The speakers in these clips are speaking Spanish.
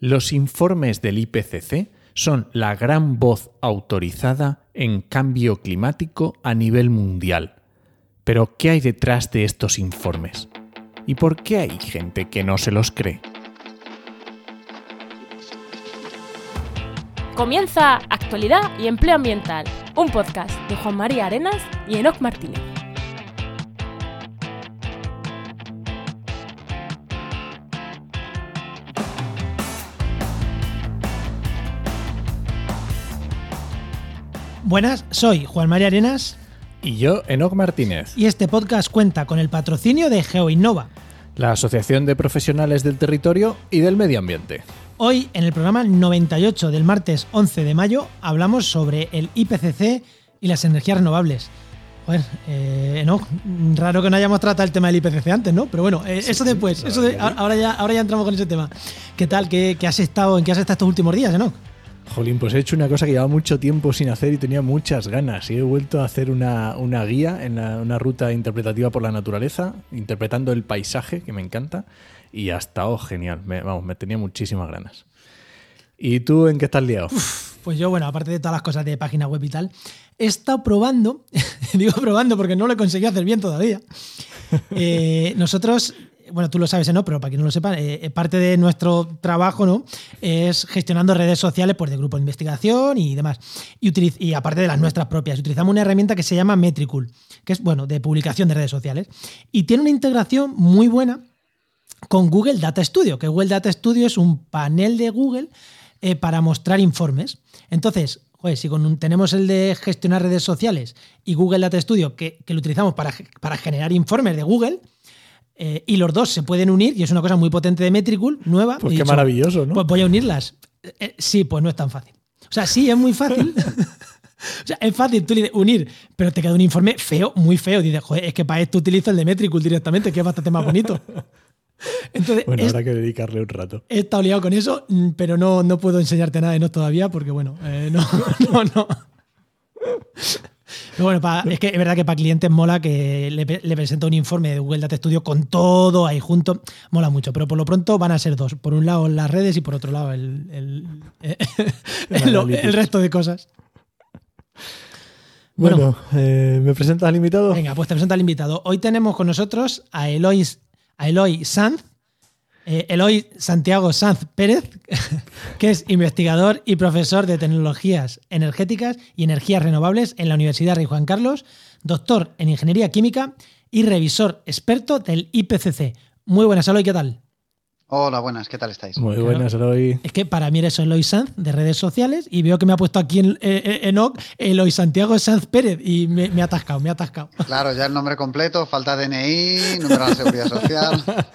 Los informes del IPCC son la gran voz autorizada en cambio climático a nivel mundial. Pero, ¿qué hay detrás de estos informes? ¿Y por qué hay gente que no se los cree? Comienza Actualidad y Empleo Ambiental, un podcast de Juan María Arenas y Enoc Martínez. Buenas, soy Juan María Arenas Y yo, Enoc Martínez, y este podcast cuenta con el patrocinio de GeoInnova. la Asociación de Profesionales del Territorio y del Medio Ambiente. Hoy, en el programa 98 del martes 11 de mayo, hablamos sobre el IPCC y las energías renovables. Joder, eh, Enoch, raro que no hayamos tratado el tema del IPCC antes, ¿no? Pero bueno, eh, eso después, eso de- ahora, ya, ahora ya entramos con ese tema. ¿Qué tal? ¿Qué, qué has estado, ¿En qué has estado estos últimos días, Enoch? Jolín, pues he hecho una cosa que llevaba mucho tiempo sin hacer y tenía muchas ganas. Y he vuelto a hacer una, una guía en la- una ruta interpretativa por la naturaleza, interpretando el paisaje, que me encanta. Y ha estado genial. Me- vamos, me tenía muchísimas ganas. ¿Y tú en qué estás liado? Pues yo, bueno, aparte de todas las cosas de página web y tal, he estado probando, digo probando porque no lo he conseguido hacer bien todavía. Eh, nosotros, bueno, tú lo sabes, ¿no? Pero para quien no lo sepa, eh, eh, parte de nuestro trabajo, ¿no? Es gestionando redes sociales, pues de grupo de investigación y demás. Y, aparte de las nuestras propias, utilizamos una herramienta que se llama Metricool, que es, bueno, de publicación de redes sociales. Y tiene una integración muy buena con Google Data Studio, que Google Data Studio es un panel de Google eh, para mostrar informes. Entonces, joder, si tenemos el de gestionar redes sociales y Google Data Studio, que, que lo utilizamos para, para generar informes de Google, eh, y los dos se pueden unir, y es una cosa muy potente de Metricool, nueva. Pues qué dicho, maravilloso, ¿no? Pues voy a unirlas. Eh, eh, sí, pues no es tan fácil. O sea, sí, es muy fácil. O sea, es fácil tú unir, pero te queda un informe feo, muy feo. Dices, joder, es que para esto utilizo el de Metricool directamente, que es bastante más bonito. Entonces, Bueno, habrá que dedicarle un rato. He estado liado con eso, mm, pero no, no puedo enseñarte nada de no todavía porque, bueno, eh, no, no, no. Pero bueno, pa- es que es verdad que para clientes mola que le, le presento un informe de Google Data Studio con todo ahí junto. Mola mucho, pero por lo pronto van a ser dos. Por un lado las redes y por otro lado el, el- analytics. el resto de cosas. Bueno, eh, ¿me presentas al invitado? Venga, pues te presento al invitado. Hoy tenemos con nosotros a Eloy, a Eloy Sanz, eh, Eloy Santiago Sanz Pérez, que es investigador y profesor de tecnologías energéticas y energías renovables en la Universidad Rey Juan Carlos, doctor en ingeniería química y revisor experto del IPCC. Muy buenas, Eloy, ¿qué tal? Hola, buenas, ¿qué tal estáis? Muy Claro. buenas, Eloy. Es que para mí eres Eloy Sanz de redes sociales y veo que me ha puesto aquí en eh, eh, Enoch Eloy Santiago Sanz Pérez y me, me ha atascado, me ha atascado. Claro, ya el nombre completo, falta DNI, número de la seguridad social.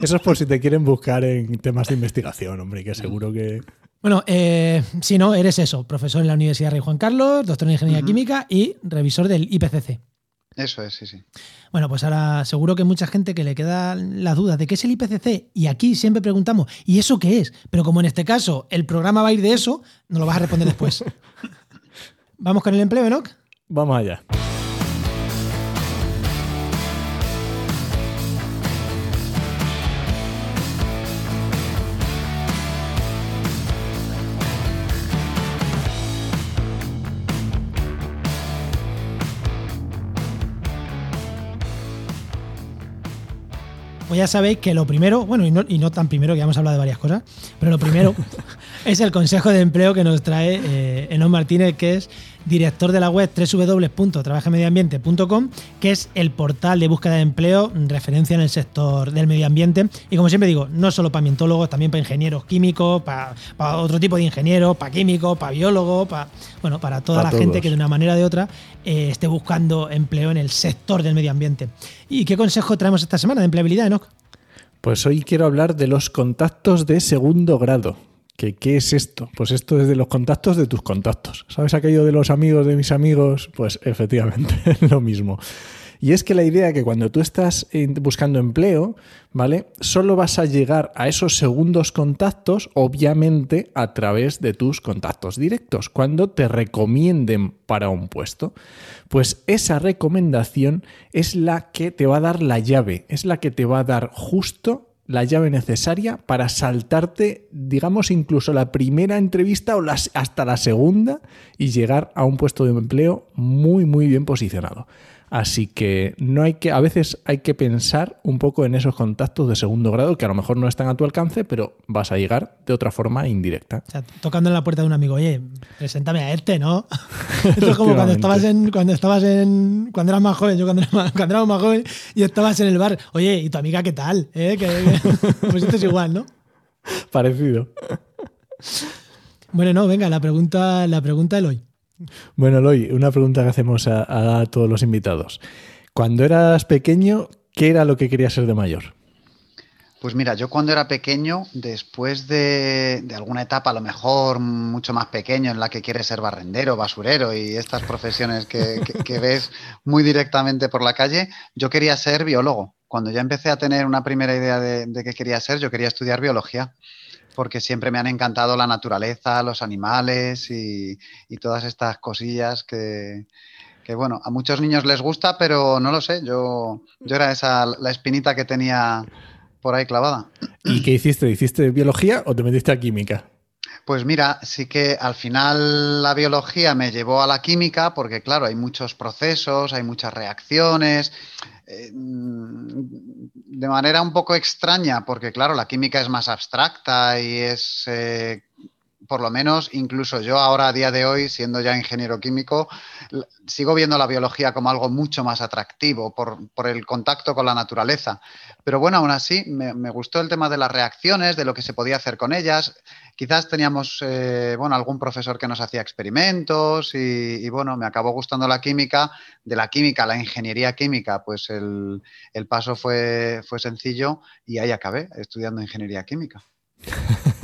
Eso es por si te quieren buscar en temas de investigación, hombre, que seguro que... Bueno, eh, si no, eres eso, profesor en la Universidad Rey Juan Carlos, doctor en Ingeniería. Química y revisor del IPCC. Eso es, sí, sí. Bueno, pues ahora seguro que mucha gente que le queda las dudas de qué es el IPCC y aquí siempre preguntamos, ¿y eso qué es? Pero como en este caso el programa va a ir de eso, nos lo vas a responder después. Vamos con el empleo, Enoch. Vamos allá. Pues ya sabéis que lo primero, bueno, y no, y no tan primero, que ya hemos hablado de varias cosas, pero lo primero es el consejo de empleo que nos trae eh, Enoch Martínez, que es director de la web www.trabajamedioambiente.com, que es el portal de búsqueda de empleo referencia en el sector del medio ambiente. Y como siempre digo, no solo para ambientólogos, también para ingenieros químicos, para, para otro tipo de ingenieros, para químicos, para biólogos, para, bueno, para toda Para la gente que de una manera o de otra eh, esté buscando empleo en el sector del medio ambiente. ¿Y qué consejo traemos esta semana de empleabilidad, Enoch? Pues hoy quiero hablar de los contactos de segundo grado. ¿Que, ¿Qué es esto? Pues esto es de los contactos de tus contactos. ¿Sabes aquello de los amigos de mis amigos? Pues efectivamente, es lo mismo. Y es que la idea que cuando tú estás buscando empleo, ¿vale? Solo vas a llegar a esos segundos contactos, obviamente, a través de tus contactos directos, cuando te recomienden para un puesto. Pues esa recomendación es la que te va a dar la llave, es la que te va a dar justo la llave necesaria para saltarte, digamos, incluso la primera entrevista o las, hasta la segunda y llegar a un puesto de empleo muy, muy bien posicionado. Así que no hay que, a veces hay que pensar un poco en esos contactos de segundo grado que a lo mejor no están a tu alcance, pero vas a llegar de otra forma indirecta. O sea, tocando en la puerta de un amigo, oye, preséntame a este, ¿no? Esto es como cuando estabas en, cuando estabas en, cuando eras más joven, yo cuando era más, cuando era más joven y estabas en el bar, oye, ¿y tu amiga qué tal? ¿Eh? Pues esto es igual, ¿no? Parecido. Bueno, no, venga, la pregunta, la pregunta del hoy. Bueno, Eloy, una pregunta que hacemos a, todos los invitados. Cuando eras pequeño, ¿qué era lo que querías ser de mayor? Pues mira, yo cuando era pequeño, después de, de alguna etapa a lo mejor mucho más pequeño en la que quieres ser barrendero, basurero y estas profesiones que- que ves muy directamente por la calle, yo quería ser biólogo. Cuando ya empecé a tener una primera idea de, de qué quería ser, yo quería estudiar biología, porque siempre me han encantado la naturaleza, los animales y, y todas estas cosillas que, que, bueno, a muchos niños les gusta, pero no lo sé, yo, yo era esa la espinita que tenía por ahí clavada. ¿Y qué hiciste? ¿Hiciste biología o te metiste a química? Pues mira, sí que al final la biología me llevó a la química porque claro, hay muchos procesos, hay muchas reacciones, eh, de manera un poco extraña porque claro, la química es más abstracta y es, eh, por lo menos, incluso yo ahora a día de hoy, siendo ya ingeniero químico, sigo viendo la biología como algo mucho más atractivo por, por el contacto con la naturaleza. Pero bueno, aún así me, gustó el tema de las reacciones, de lo que se podía hacer con ellas. Quizás teníamos eh, bueno, algún profesor que nos hacía experimentos y, bueno, me acabó gustando la química. De la química la ingeniería química, pues el, el paso fue, fue sencillo y ahí acabé estudiando ingeniería química.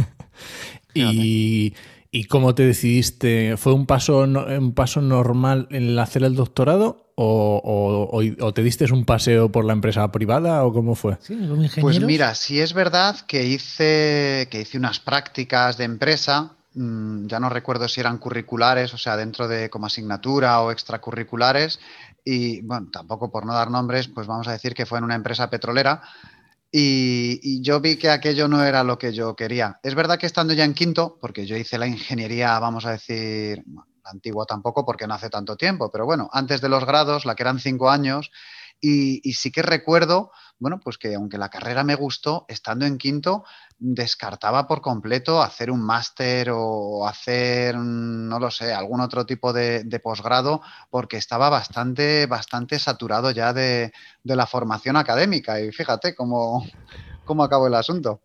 ¿Y, ¿Y cómo te decidiste? ¿Fue un paso, un paso normal en el hacer el doctorado? ¿O, o- o- o te diste un paseo por la empresa privada? ¿O cómo fue? Sí, Pues mira, sí es verdad que hice, que hice unas prácticas de empresa, mm, ya no recuerdo si eran curriculares, o sea, dentro de como asignatura o extracurriculares, y bueno, tampoco por no dar nombres, pues vamos a decir que fue en una empresa petrolera. Y, yo vi que aquello no era lo que yo quería. Es verdad que estando ya en quinto, porque yo hice la ingeniería, vamos a decir, la antigua tampoco, porque no hace tanto tiempo, pero bueno, antes de los grados, la que eran cinco años, y, y sí que recuerdo, bueno, pues que aunque la carrera me gustó, estando en quinto, descartaba por completo hacer un máster o hacer, mm, no lo sé, algún otro tipo de, de posgrado, porque estaba bastante, bastante saturado ya de, de la formación académica. Y fíjate cómo, cómo acabó el asunto.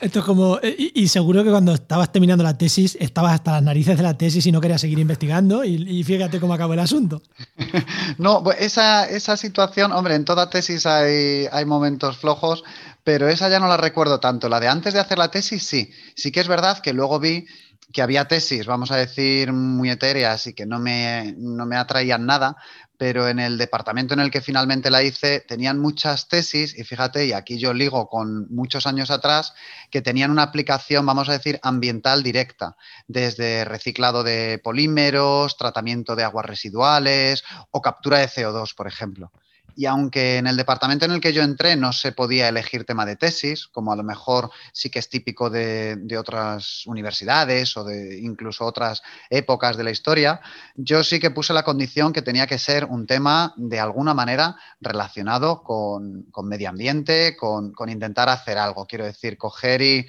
Esto es como. eh, Y, seguro que cuando estabas terminando la tesis, estabas hasta las narices de la tesis y no querías seguir investigando. Y, y fíjate cómo acabó el asunto. No, bu- esa, esa situación, hombre, en toda tesis hay, hay momentos flojos, pero esa ya no la recuerdo tanto. La de antes de hacer la tesis, sí. Sí que es verdad que luego vi que había tesis, vamos a decir, muy etéreas y que no me, no me atraían nada, pero en el departamento en el que finalmente la hice tenían muchas tesis y fíjate, y aquí yo ligo con muchos años atrás, que tenían una aplicación, vamos a decir, ambiental directa, desde reciclado de polímeros, tratamiento de aguas residuales o captura de CO2, por ejemplo. Y aunque en el departamento en el que yo entré no se podía elegir tema de tesis, como a lo mejor sí que es típico de, otras universidades o de incluso otras épocas de la historia, yo sí que puse la condición que tenía que ser un tema de alguna manera relacionado con, con medio ambiente, con, con intentar hacer algo. Quiero decir, coger y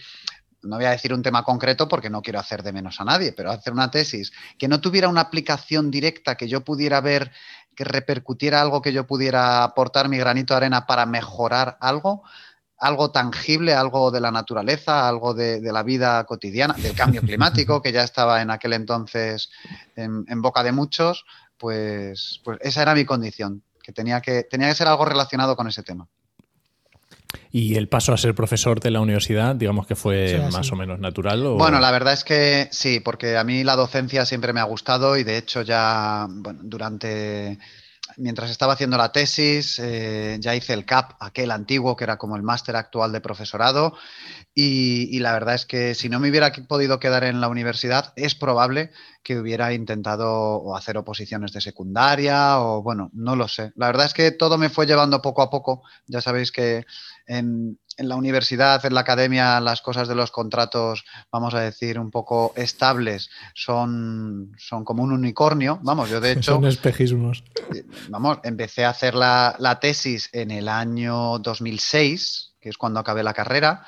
no voy a decir un tema concreto porque no quiero hacer de menos a nadie, pero hacer una tesis que no tuviera una aplicación directa que yo pudiera ver, que repercutiera algo que yo pudiera aportar mi granito de arena para mejorar algo, algo tangible, algo de la naturaleza, algo de, de la vida cotidiana, del cambio climático, que ya estaba en aquel entonces en, en boca de muchos, pues, pues esa era mi condición, que tenía, que tenía que ser algo relacionado con ese tema. ¿Y el paso a ser profesor de la universidad, digamos que fue Sí, más o menos natural? O... Bueno, la verdad es que sí, porque a mí la docencia siempre me ha gustado y de hecho ya bueno, durante mientras estaba haciendo la tesis, eh, ya hice el CAP, aquel antiguo que era como el máster actual de profesorado, y, la verdad es que si no me hubiera podido quedar en la universidad, es probable que hubiera intentado hacer oposiciones de secundaria o bueno, no lo sé. La verdad es que todo me fue llevando poco a poco. Ya sabéis que en, en la universidad, en la academia, las cosas de los contratos, vamos a decir, un poco estables, son, son como un unicornio. Vamos, yo de hecho... Son espejismos. Eh, vamos, empecé a hacer la, la tesis en el año 2006, que es cuando acabé la carrera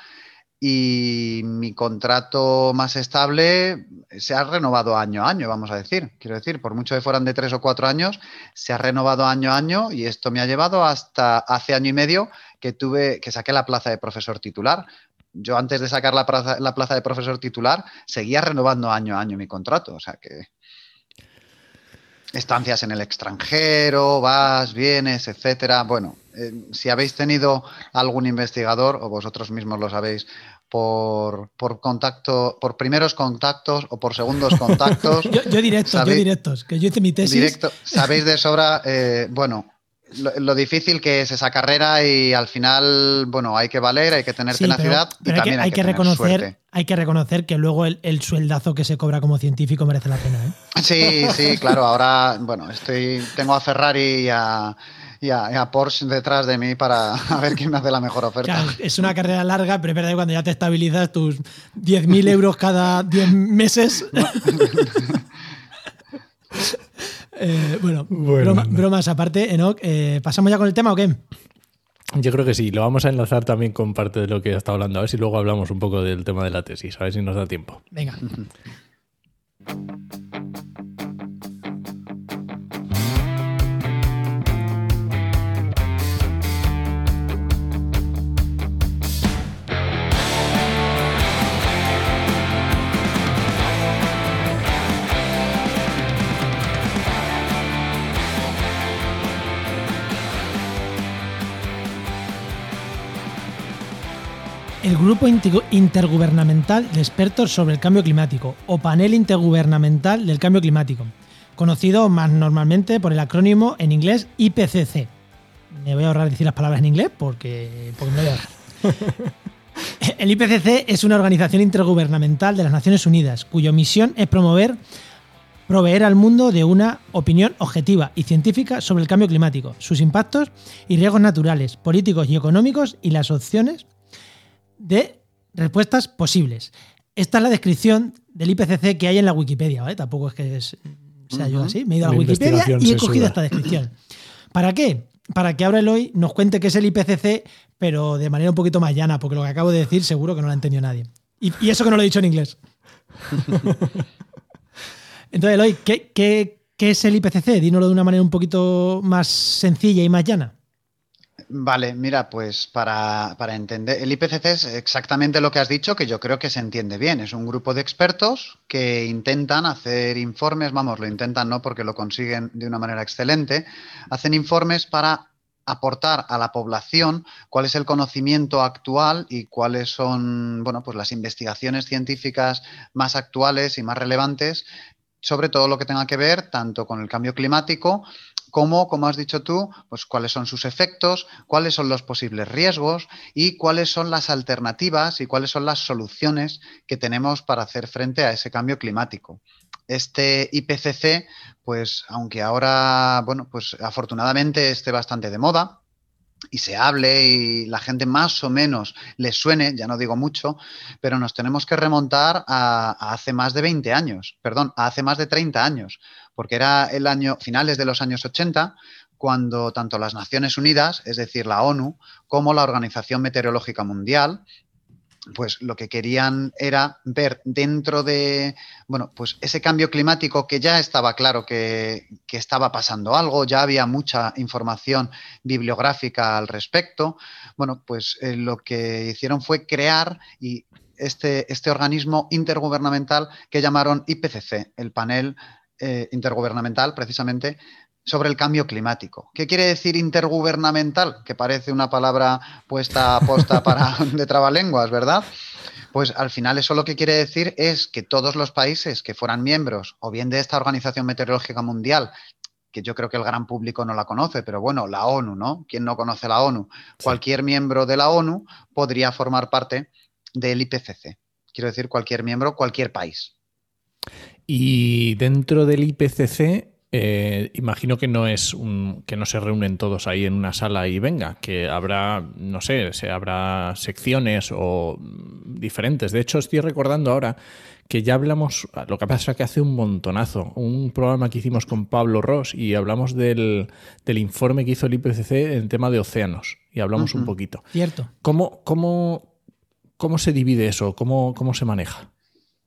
y mi contrato más estable se ha renovado año a año, vamos a decir. Quiero decir, por mucho que fueran de tres o cuatro años, se ha renovado año a año y esto me ha llevado hasta hace año y medio que tuve que saqué la plaza de profesor titular. Yo antes de sacar la plaza, la plaza de profesor titular seguía renovando año a año mi contrato, o sea que estancias en el extranjero, vas, vienes, etcétera. Bueno, eh, si habéis tenido algún investigador, o vosotros mismos lo sabéis, por, por, contacto, por primeros contactos o por segundos contactos. yo, yo, directos, yo directos, que yo hice mi tesis. Directo, sabéis de sobra, eh, bueno, lo, difícil que es esa carrera y al final, bueno, hay que valer, hay que tener tenacidad y también hay, que, reconocer, hay que reconocer que luego el, sueldazo que se cobra como científico merece la pena. ¿eh? Sí, sí, claro. Ahora, bueno, estoy, tengo a Ferrari y a, Porsche detrás de mí para ver quién me hace la mejor oferta. es una carrera larga, pero es verdad que cuando ya te estabilizas tus 10.000 euros cada 10 meses. Eh, bueno, bromas aparte, Enoch, eh, ¿pasamos ya con el tema o qué? Yo creo que sí, lo vamos a enlazar también con parte de lo que está hablando, a ver si luego hablamos un poco del tema de la tesis, a ver si nos da tiempo. Venga. el Grupo Intergubernamental de Expertos sobre el Cambio Climático, o Panel Intergubernamental del Cambio Climático, conocido más normalmente por el acrónimo en inglés IPCC. Me voy a ahorrar decir las palabras en inglés porque, porque me voy a ahorrar. El IPCC es una organización intergubernamental de las Naciones Unidas, cuya misión es promover, proveer al mundo de una opinión objetiva y científica sobre el cambio climático, sus impactos y riesgos naturales, políticos y económicos y las opciones de respuestas posibles. Esta es la descripción del IPCC que hay en la Wikipedia, ¿vale? Tampoco es que sea yo así. Me he ido a la Wikipedia y he cogido esta descripción. ¿Para qué? Para que ahora Eloy nos cuente qué es el IPCC, pero de manera un poquito más llana, porque lo que acabo de decir seguro que no lo ha entendido nadie. Y, eso que no lo he dicho en inglés. Entonces, Eloy, ¿qué, qué, qué es el IPCC? Dínoslo de una manera un poquito más sencilla y más llana. Vale, mira, pues para, entender, el IPCC es exactamente lo que has dicho, que yo creo que se entiende bien. Es un grupo de expertos que intentan hacer informes, vamos, lo intentan no porque lo consiguen de una manera excelente, hacen informes para aportar a la población cuál es el conocimiento actual y cuáles son, bueno, pues las investigaciones científicas más actuales y más relevantes sobre todo lo que tenga que ver tanto con el cambio climático como, como has dicho tú, pues cuáles son sus efectos, cuáles son los posibles riesgos y cuáles son las alternativas y cuáles son las soluciones que tenemos para hacer frente a ese cambio climático. Este IPCC, pues aunque ahora, bueno, pues afortunadamente esté bastante de moda, y se hable y la gente más o menos le suene, ya no digo mucho, pero nos tenemos que remontar a, a, hace más de 20 años, perdón, a hace más de 30 años, porque era el año, finales de los años 80, cuando tanto las Naciones Unidas, es decir, la ONU, como la Organización Meteorológica Mundial, pues lo que querían era ver dentro de, bueno, pues ese cambio climático que ya estaba claro que, estaba pasando algo, ya había mucha información bibliográfica al respecto, bueno, pues eh, lo que hicieron fue crear y este, este organismo intergubernamental que llamaron IPCC, el panel eh, intergubernamental, precisamente, sobre el cambio climático. ¿Qué quiere decir intergubernamental? Que parece una palabra puesta a posta para de trabalenguas, ¿verdad? Pues al final eso lo que quiere decir es que todos los países que fueran miembros o bien de esta Organización Meteorológica Mundial que yo creo que el gran público no la conoce, pero bueno, la ONU, ¿no? ¿Quién no conoce la ONU? Cualquier miembro de la ONU podría formar parte del IPCC. Quiero decir, cualquier miembro, cualquier país. Y dentro del IPCC, eh, imagino que no es un, que no se reúnen todos ahí en una sala y venga, que habrá, no sé, se habrá secciones o diferentes. De hecho, estoy recordando ahora que ya hablamos, lo que pasa es que hace un montonazo, un programa que hicimos con Pablo Ross y hablamos del, informe que hizo el IPCC en tema de océanos y hablamos un poquito. Cierto. ¿Cómo, cómo, cómo se divide eso? ¿Cómo, cómo se maneja?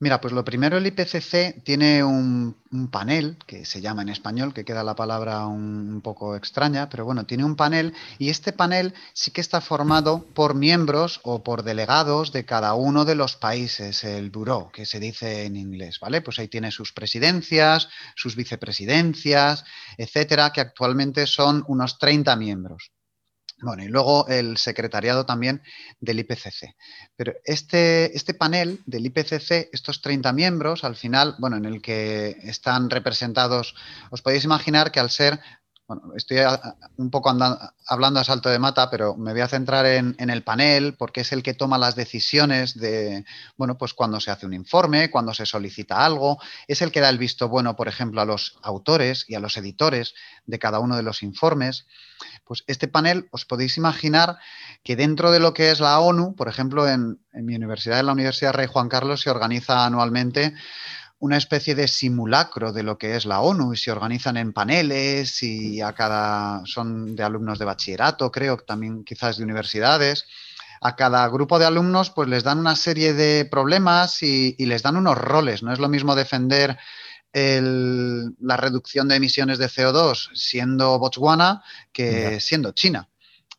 Mira, pues lo primero, el IPCC tiene un, panel, que se llama en español, que queda la palabra un, poco extraña, pero bueno, tiene un panel y este panel sí que está formado por miembros o por delegados de cada uno de los países, el bureau, que se dice en inglés, ¿vale? Pues ahí tiene sus presidencias, sus vicepresidencias, etcétera, que actualmente son unos 30 miembros. Bueno, y luego el secretariado también del IPCC. Pero este, este panel del IPCC, estos 30 miembros, al final, bueno, en el que están representados, os podéis imaginar que al ser bueno, estoy un poco hablando a salto de mata, pero me voy a centrar en, el panel porque es el que toma las decisiones de, bueno, pues cuando se hace un informe, cuando se solicita algo, es el que da el visto bueno, por ejemplo, a los autores y a los editores de cada uno de los informes. Pues este panel, os podéis imaginar que dentro de lo que es la ONU, por ejemplo, en mi universidad, en la Universidad Rey Juan Carlos, se organiza anualmente una especie de simulacro de lo que es la ONU y se organizan en paneles y a cada son de alumnos de bachillerato, creo, también quizás de universidades. A cada grupo de alumnos pues les dan una serie de problemas y, les dan unos roles. No es lo mismo defender la reducción de emisiones de CO2 siendo Botswana que siendo China.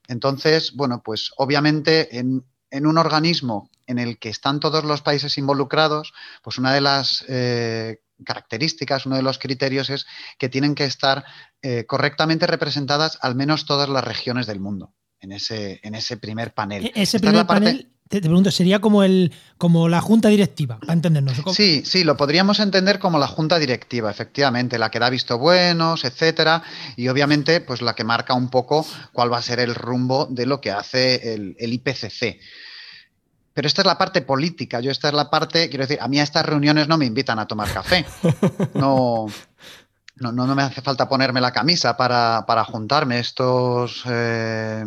Entonces, bueno, pues obviamente en, en un organismo en el que están todos los países involucrados, pues una de las eh, características, uno de los criterios es que tienen que estar eh, correctamente representadas al menos todas las regiones del mundo en ese, en ese primer panel. E-, ese primer panel, te, pregunto, sería como, el, como la junta directiva, para entendernos. Sí, sí, lo podríamos entender como la junta directiva, efectivamente, la que da visto buenos, etcétera, y obviamente, pues la que marca un poco cuál va a ser el rumbo de lo que hace el, el IPCC. Pero esta es la parte política. Yo esta es la parte, quiero decir, a mí a estas reuniones no me invitan a tomar café. No, no, no, me hace falta ponerme la camisa para, juntarme. Estos, eh,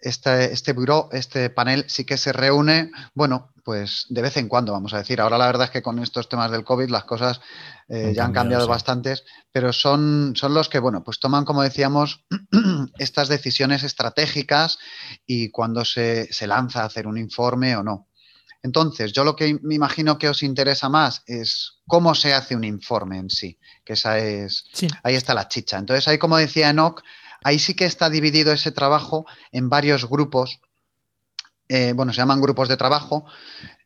este, este buró, este panel sí que se reúne, bueno, pues de vez en cuando, vamos a decir. Ahora la verdad es que con estos temas del COVID las cosas eh, ya han cambiado bastantes, pero son, son los que, bueno, pues toman, como decíamos, estas decisiones estratégicas y cuando se, lanza a hacer un informe o no. Entonces, yo lo que me imagino que os interesa más es cómo se hace un informe en sí, que esa es, ahí está la chicha. Entonces, ahí como decía Enoch, ahí sí que está dividido ese trabajo en varios grupos, eh, bueno, se llaman grupos de trabajo,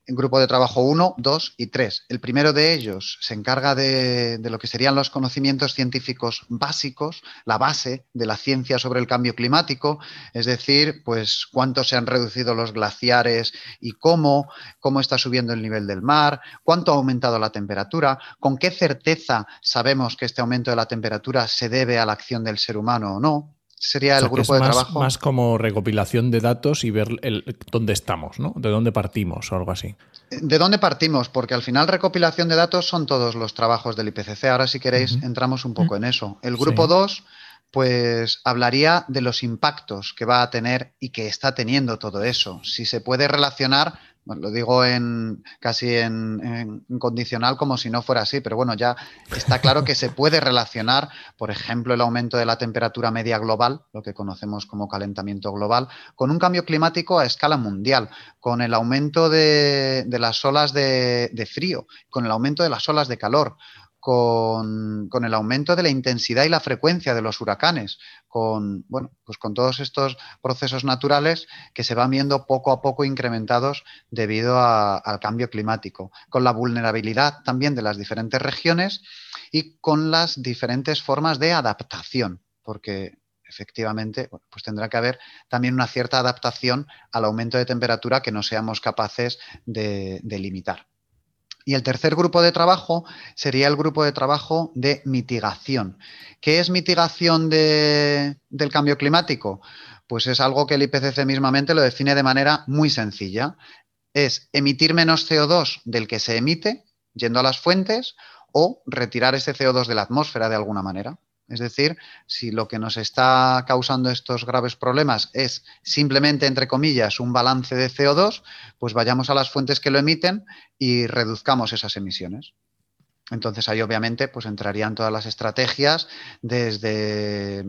en grupo de trabajo 1, 2 y 3. El primero de ellos se encarga de, lo que serían los conocimientos científicos básicos, la base de la ciencia sobre el cambio climático, es decir, pues cuánto se han reducido los glaciares y cómo, cómo está subiendo el nivel del mar, cuánto ha aumentado la temperatura, con qué certeza sabemos que este aumento de la temperatura se debe a la acción del ser humano o no sería el grupo de más, trabajo. Más como recopilación de datos y ver el, dónde estamos, ¿no? De dónde partimos o algo así. ¿De dónde partimos? Porque al final recopilación de datos son todos los trabajos del IPCC. Ahora si queréis entramos un poco en eso. El grupo 2 pues hablaría de los impactos que va a tener y que está teniendo todo eso. Si se puede relacionar lo digo en casi en, condicional como si no fuera así, pero bueno, ya está claro que se puede relacionar, por ejemplo, el aumento de la temperatura media global, lo que conocemos como calentamiento global, con un cambio climático a escala mundial, con el aumento de, las olas de frío, con el aumento de las olas de calor, con, el aumento de la intensidad y la frecuencia de los huracanes, con, bueno, pues con todos estos procesos naturales que se van viendo poco a poco incrementados debido al cambio climático, con la vulnerabilidad también de las diferentes regiones y con las diferentes formas de adaptación, porque efectivamente, pues tendrá que haber también una cierta adaptación al aumento de temperatura que no seamos capaces de limitar. Y el tercer grupo de trabajo sería el grupo de trabajo de mitigación. ¿Qué es mitigación del cambio climático? Pues es algo que el IPCC mismamente lo define de manera muy sencilla. Es emitir menos CO2 del que se emite, yendo a las fuentes, o retirar ese CO2 de la atmósfera de alguna manera. Es decir, si lo que nos está causando estos graves problemas es simplemente, entre comillas, un balance de CO2, pues vayamos a las fuentes que lo emiten y reduzcamos esas emisiones. Entonces ahí obviamente pues entrarían todas las estrategias desde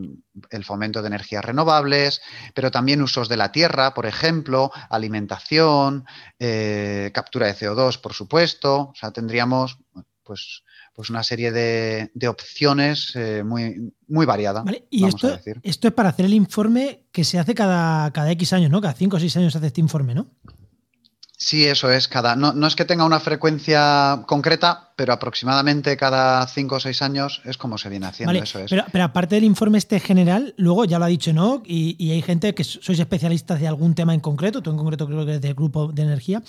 el fomento de energías renovables, pero también usos de la tierra, por ejemplo, alimentación, eh, captura de CO2, por supuesto. O sea, tendríamos pues pues una serie de, opciones eh, muy, muy variada. y esto, esto es para hacer el informe que se hace cada, cada X años, ¿no? Cada 5 o 6 años se hace este informe, ¿no? Sí, eso es. Cada, no, es que tenga una frecuencia concreta, pero aproximadamente cada 5 o 6 años es como se viene haciendo. Eso es. Pero, aparte del informe este general, luego ya lo ha dicho ¿no? y, y, hay gente que sois especialistas de algún tema en concreto, tú en concreto creo que es del grupo de energía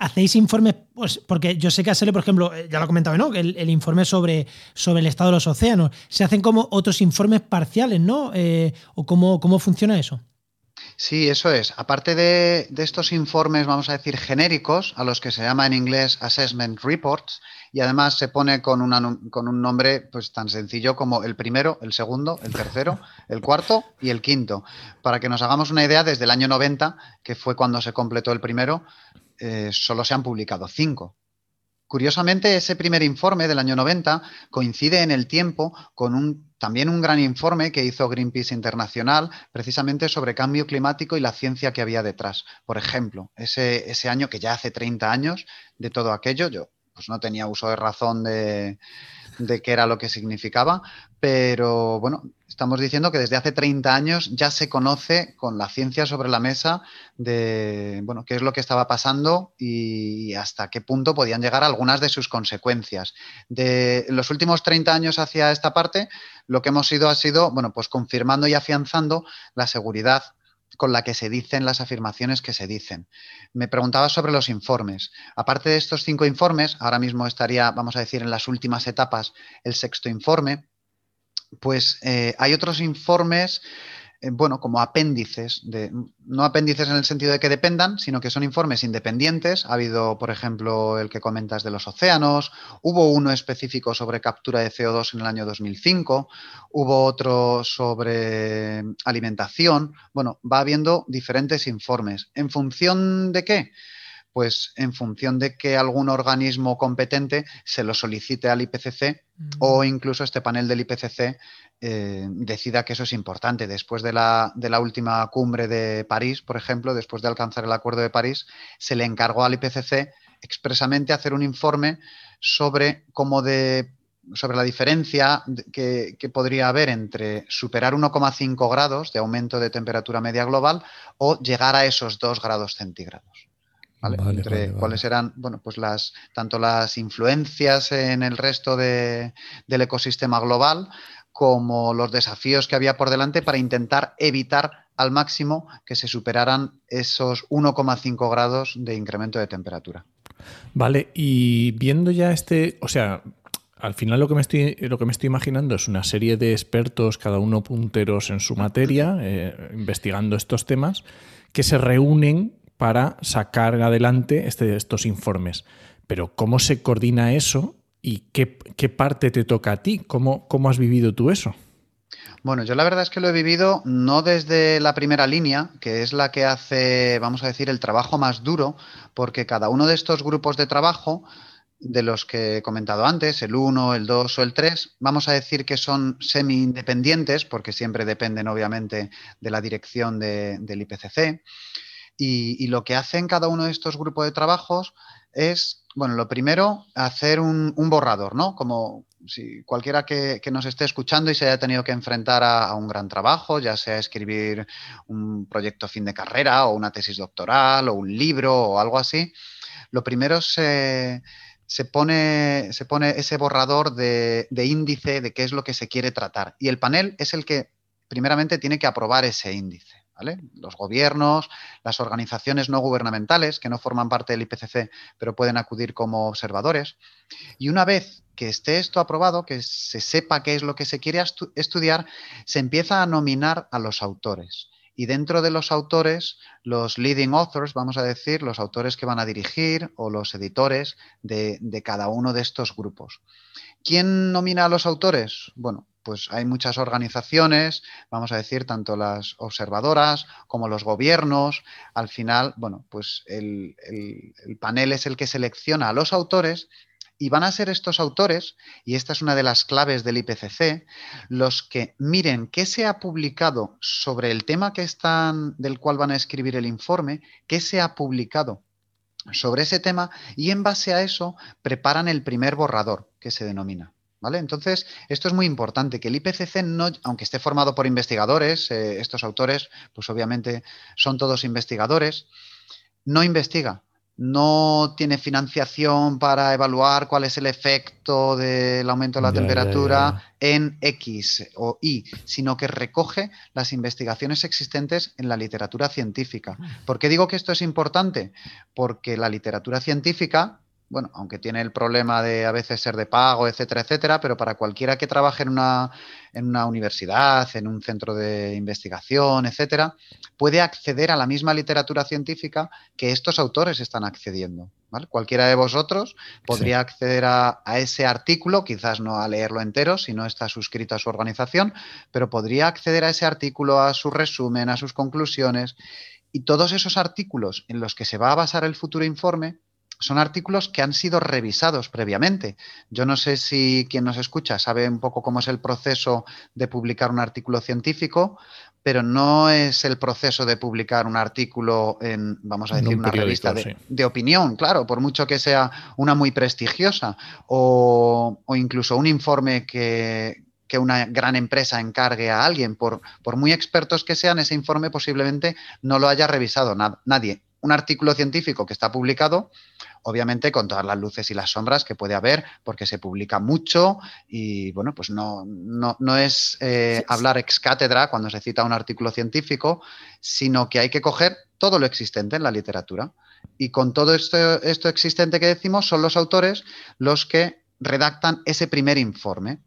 hacéis informes, pues, porque yo sé que a Sele, por ejemplo, eh, ya lo comentaba, ¿no? El, informe sobre, sobre el estado de los océanos. Se hacen como otros informes parciales, ¿no? Eh, ¿O cómo, cómo funciona eso? Sí, eso es. Aparte de, estos informes, vamos a decir, genéricos, a los que se llama en inglés Assessment Reports, y además se pone con, con un nombre pues, tan sencillo como el primero, el segundo, el tercero, el cuarto y el quinto. Para que nos hagamos una idea, desde el año 90, que fue cuando se completó el primero, eh, solo se han publicado cinco. Curiosamente, ese primer informe del año 90 coincide en el tiempo con un, también un gran informe que hizo Greenpeace Internacional precisamente sobre cambio climático y la ciencia que había detrás. Por ejemplo, ese, ese año que ya hace 30 años de todo aquello, yo pues no tenía uso de razón de, de qué era lo que significaba, pero bueno, estamos diciendo que desde hace 30 años ya se conoce con la ciencia sobre la mesa de bueno, qué es lo que estaba pasando y hasta qué punto podían llegar algunas de sus consecuencias. De los últimos 30 años hacia esta parte, lo que hemos ido ha sido, bueno, pues confirmando y afianzando la seguridad con la que se dicen las afirmaciones que se dicen. Me preguntaba sobre los informes. Aparte de estos cinco informes, ahora mismo estaría, vamos a decir, en las últimas etapas el sexto informe, pues eh, hay otros informes eh, bueno, como apéndices, de, no apéndices en el sentido de que dependan, sino que son informes independientes. Ha habido, por ejemplo, el que comentas de los océanos, hubo uno específico sobre captura de CO2 en el año 2005, hubo otro sobre alimentación. Bueno, va habiendo diferentes informes. ¿En función de qué? pues en función de que algún organismo competente se lo solicite al IPCC o mm. incluso este panel del IPCC eh, decida que eso es importante. Después de la, de la, última cumbre de París, por ejemplo, después de alcanzar el Acuerdo de París, se le encargó al IPCC expresamente hacer un informe sobre cómo de sobre la diferencia que, que, podría haber entre superar 1,5 grados de aumento de temperatura media global o llegar a esos 2 grados centígrados. entre cuáles eran, bueno, pues las, tanto las influencias en el resto de, del ecosistema global como los desafíos que había por delante para intentar evitar al máximo que se superaran esos 1,5 grados de incremento de temperatura. Vale, y viendo ya este, o sea, al final lo que me estoy, lo que me estoy imaginando es una serie de expertos, cada uno punteros en su materia, eh, investigando estos temas, que se reúnen para sacar adelante este, estos informes. Pero ¿cómo se coordina eso ¿Y qué, parte te toca a ti? ¿Cómo, ¿Cómo has vivido tú eso? Bueno, yo la verdad es que lo he vivido no desde la primera línea, que es la que hace, vamos a decir, el trabajo más duro, porque cada uno de estos grupos de trabajo, de los que he comentado antes, el 1, el 2 o el 3, vamos a decir que son semi-independientes, porque siempre dependen obviamente de la dirección del IPCC. Y, y, lo que hacen cada uno de estos grupos de trabajos es, bueno, lo primero, hacer un, borrador, ¿no? Como si cualquiera que, nos esté escuchando y se haya tenido que enfrentar a, un gran trabajo, ya sea escribir un proyecto fin de carrera o una tesis doctoral o un libro o algo así, lo primero se, se pone, se pone ese borrador de, de índice de qué es lo que se quiere tratar. Y el panel es el que primeramente tiene que aprobar ese índice. Los gobiernos, las organizaciones no gubernamentales que no forman parte del IPCC, pero pueden acudir como observadores. Y una vez que esté esto aprobado, que se sepa qué es lo que se quiere estudiar, se empieza a nominar a los autores. Y dentro de los autores, los leading authors, vamos a decir, los autores que van a dirigir o los editores de, de cada uno de estos grupos. ¿Quién nomina a los autores? Bueno, pues hay muchas organizaciones, vamos a decir, tanto las observadoras como los gobiernos. Al final, bueno, pues el, panel es el que selecciona a los autores y van a ser estos autores, y esta es una de las claves del IPCC, los que miren qué se ha publicado sobre el tema del cual van a escribir el informe, qué se ha publicado sobre ese tema, y en base a eso preparan el primer borrador, que se denomina. ¿Vale? Entonces, esto es muy importante, que el IPCC, no, aunque esté formado por investigadores, eh, estos autores, pues obviamente son todos investigadores, no investiga, no tiene financiación para evaluar cuál es el efecto del aumento de la temperatura en X o Y, sino que recoge las investigaciones existentes en la literatura científica. ¿Por qué digo que esto es importante? Porque la literatura científica bueno, aunque tiene el problema de a veces ser de pago, etcétera, etcétera, pero para cualquiera que trabaje en una, en una universidad, en un centro de investigación, etcétera, puede acceder a la misma literatura científica que estos autores están accediendo. Cualquiera de vosotros podría acceder a, a, ese artículo, quizás no a leerlo entero si no está suscrito a su organización, pero podría acceder a ese artículo, a su resumen, a sus conclusiones. Y todos esos artículos en los que se va a basar el futuro informe son artículos que han sido revisados previamente. Yo no sé si quien nos escucha sabe un poco cómo es el proceso de publicar un artículo científico, pero no es el proceso de publicar un artículo en, vamos a decir, una revista de, opinión, claro, por mucho que sea una muy prestigiosa o, incluso un informe que, una gran empresa encargue a alguien, por, por, muy expertos que sean, ese informe posiblemente no lo haya revisado nadie. Un artículo científico que está publicado obviamente con todas las luces y las sombras que puede haber, porque se publica mucho y bueno, pues no, no, es eh, hablar ex cátedra cuando se cita un artículo científico, sino que hay que coger todo lo existente en la literatura. Y con todo esto, esto existente que decimos, son los autores los que redactan ese primer informe.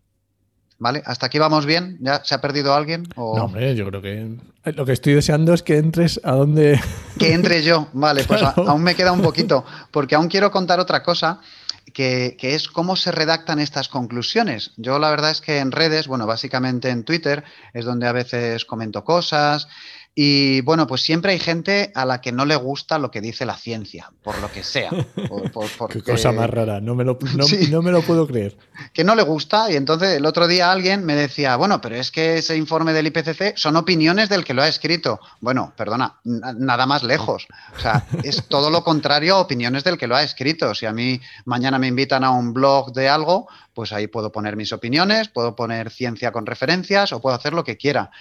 ¿Vale? ¿Hasta aquí vamos bien? ¿Ya se ha perdido alguien? No, hombre, yo creo que lo que estoy deseando es que entres a donde... Que entre yo, vale, pues aún me queda un poquito, porque aún quiero contar otra cosa, que, que, es cómo se redactan estas conclusiones. Yo la verdad es que en redes, bueno, básicamente en Twitter, es donde a veces comento cosas y bueno, pues siempre hay gente a la que no le gusta lo que dice la ciencia, por lo que sea. Qué cosa más rara, no me, lo, no, me, lo, puedo creer. Que no le gusta y entonces el otro día alguien me decía, bueno, pero es que ese informe del IPCC son opiniones del que lo ha escrito. Bueno, perdona, nada más lejos. O sea, es todo lo contrario a opiniones del que lo ha escrito. Si a mí mañana me invitan a un blog de algo, pues ahí puedo poner mis opiniones, puedo poner ciencia con referencias o puedo hacer lo que quiera.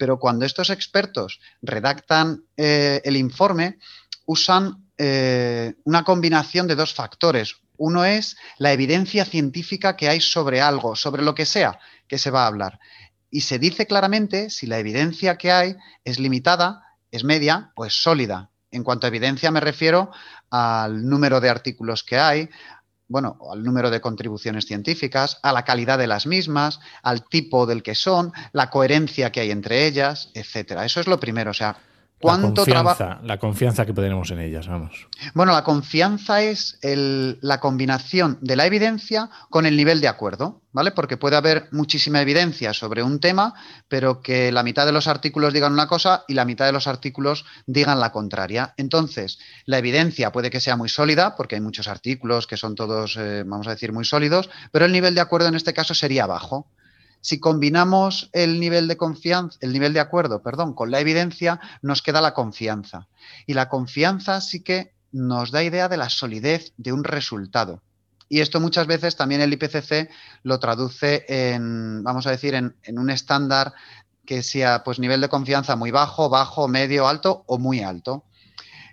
Pero cuando estos expertos redactan eh, el informe, usan eh, una combinación de dos factores. Uno es la evidencia científica que hay sobre algo, sobre lo que sea que se va a hablar. Y se dice claramente si la evidencia que hay es limitada, es media o es sólida. En cuanto a evidencia me refiero al número de artículos que hay, bueno, al número de contribuciones científicas, a la calidad de las mismas, al tipo del que son, la coherencia que hay entre ellas, etcétera. Eso es lo primero. O sea, ¿Cuánto la confianza, la confianza que tenemos en ellas, vamos. Bueno, la confianza es la combinación de la evidencia con el nivel de acuerdo, ¿vale? Porque puede haber muchísima evidencia sobre un tema, pero que la mitad de los artículos digan una cosa y la mitad de los artículos digan la contraria. Entonces, la evidencia puede que sea muy sólida, porque hay muchos artículos que son todos, eh, vamos a decir, muy sólidos, pero el nivel de acuerdo en este caso sería bajo. Si combinamos el nivel de confianza, el nivel de acuerdo, perdón, con la evidencia, nos queda la confianza. Y la confianza sí que nos da idea de la solidez de un resultado. Y esto muchas veces también el IPCC lo traduce en, vamos a decir, en, en un estándar que sea pues nivel de confianza muy bajo, bajo, medio, alto o muy alto.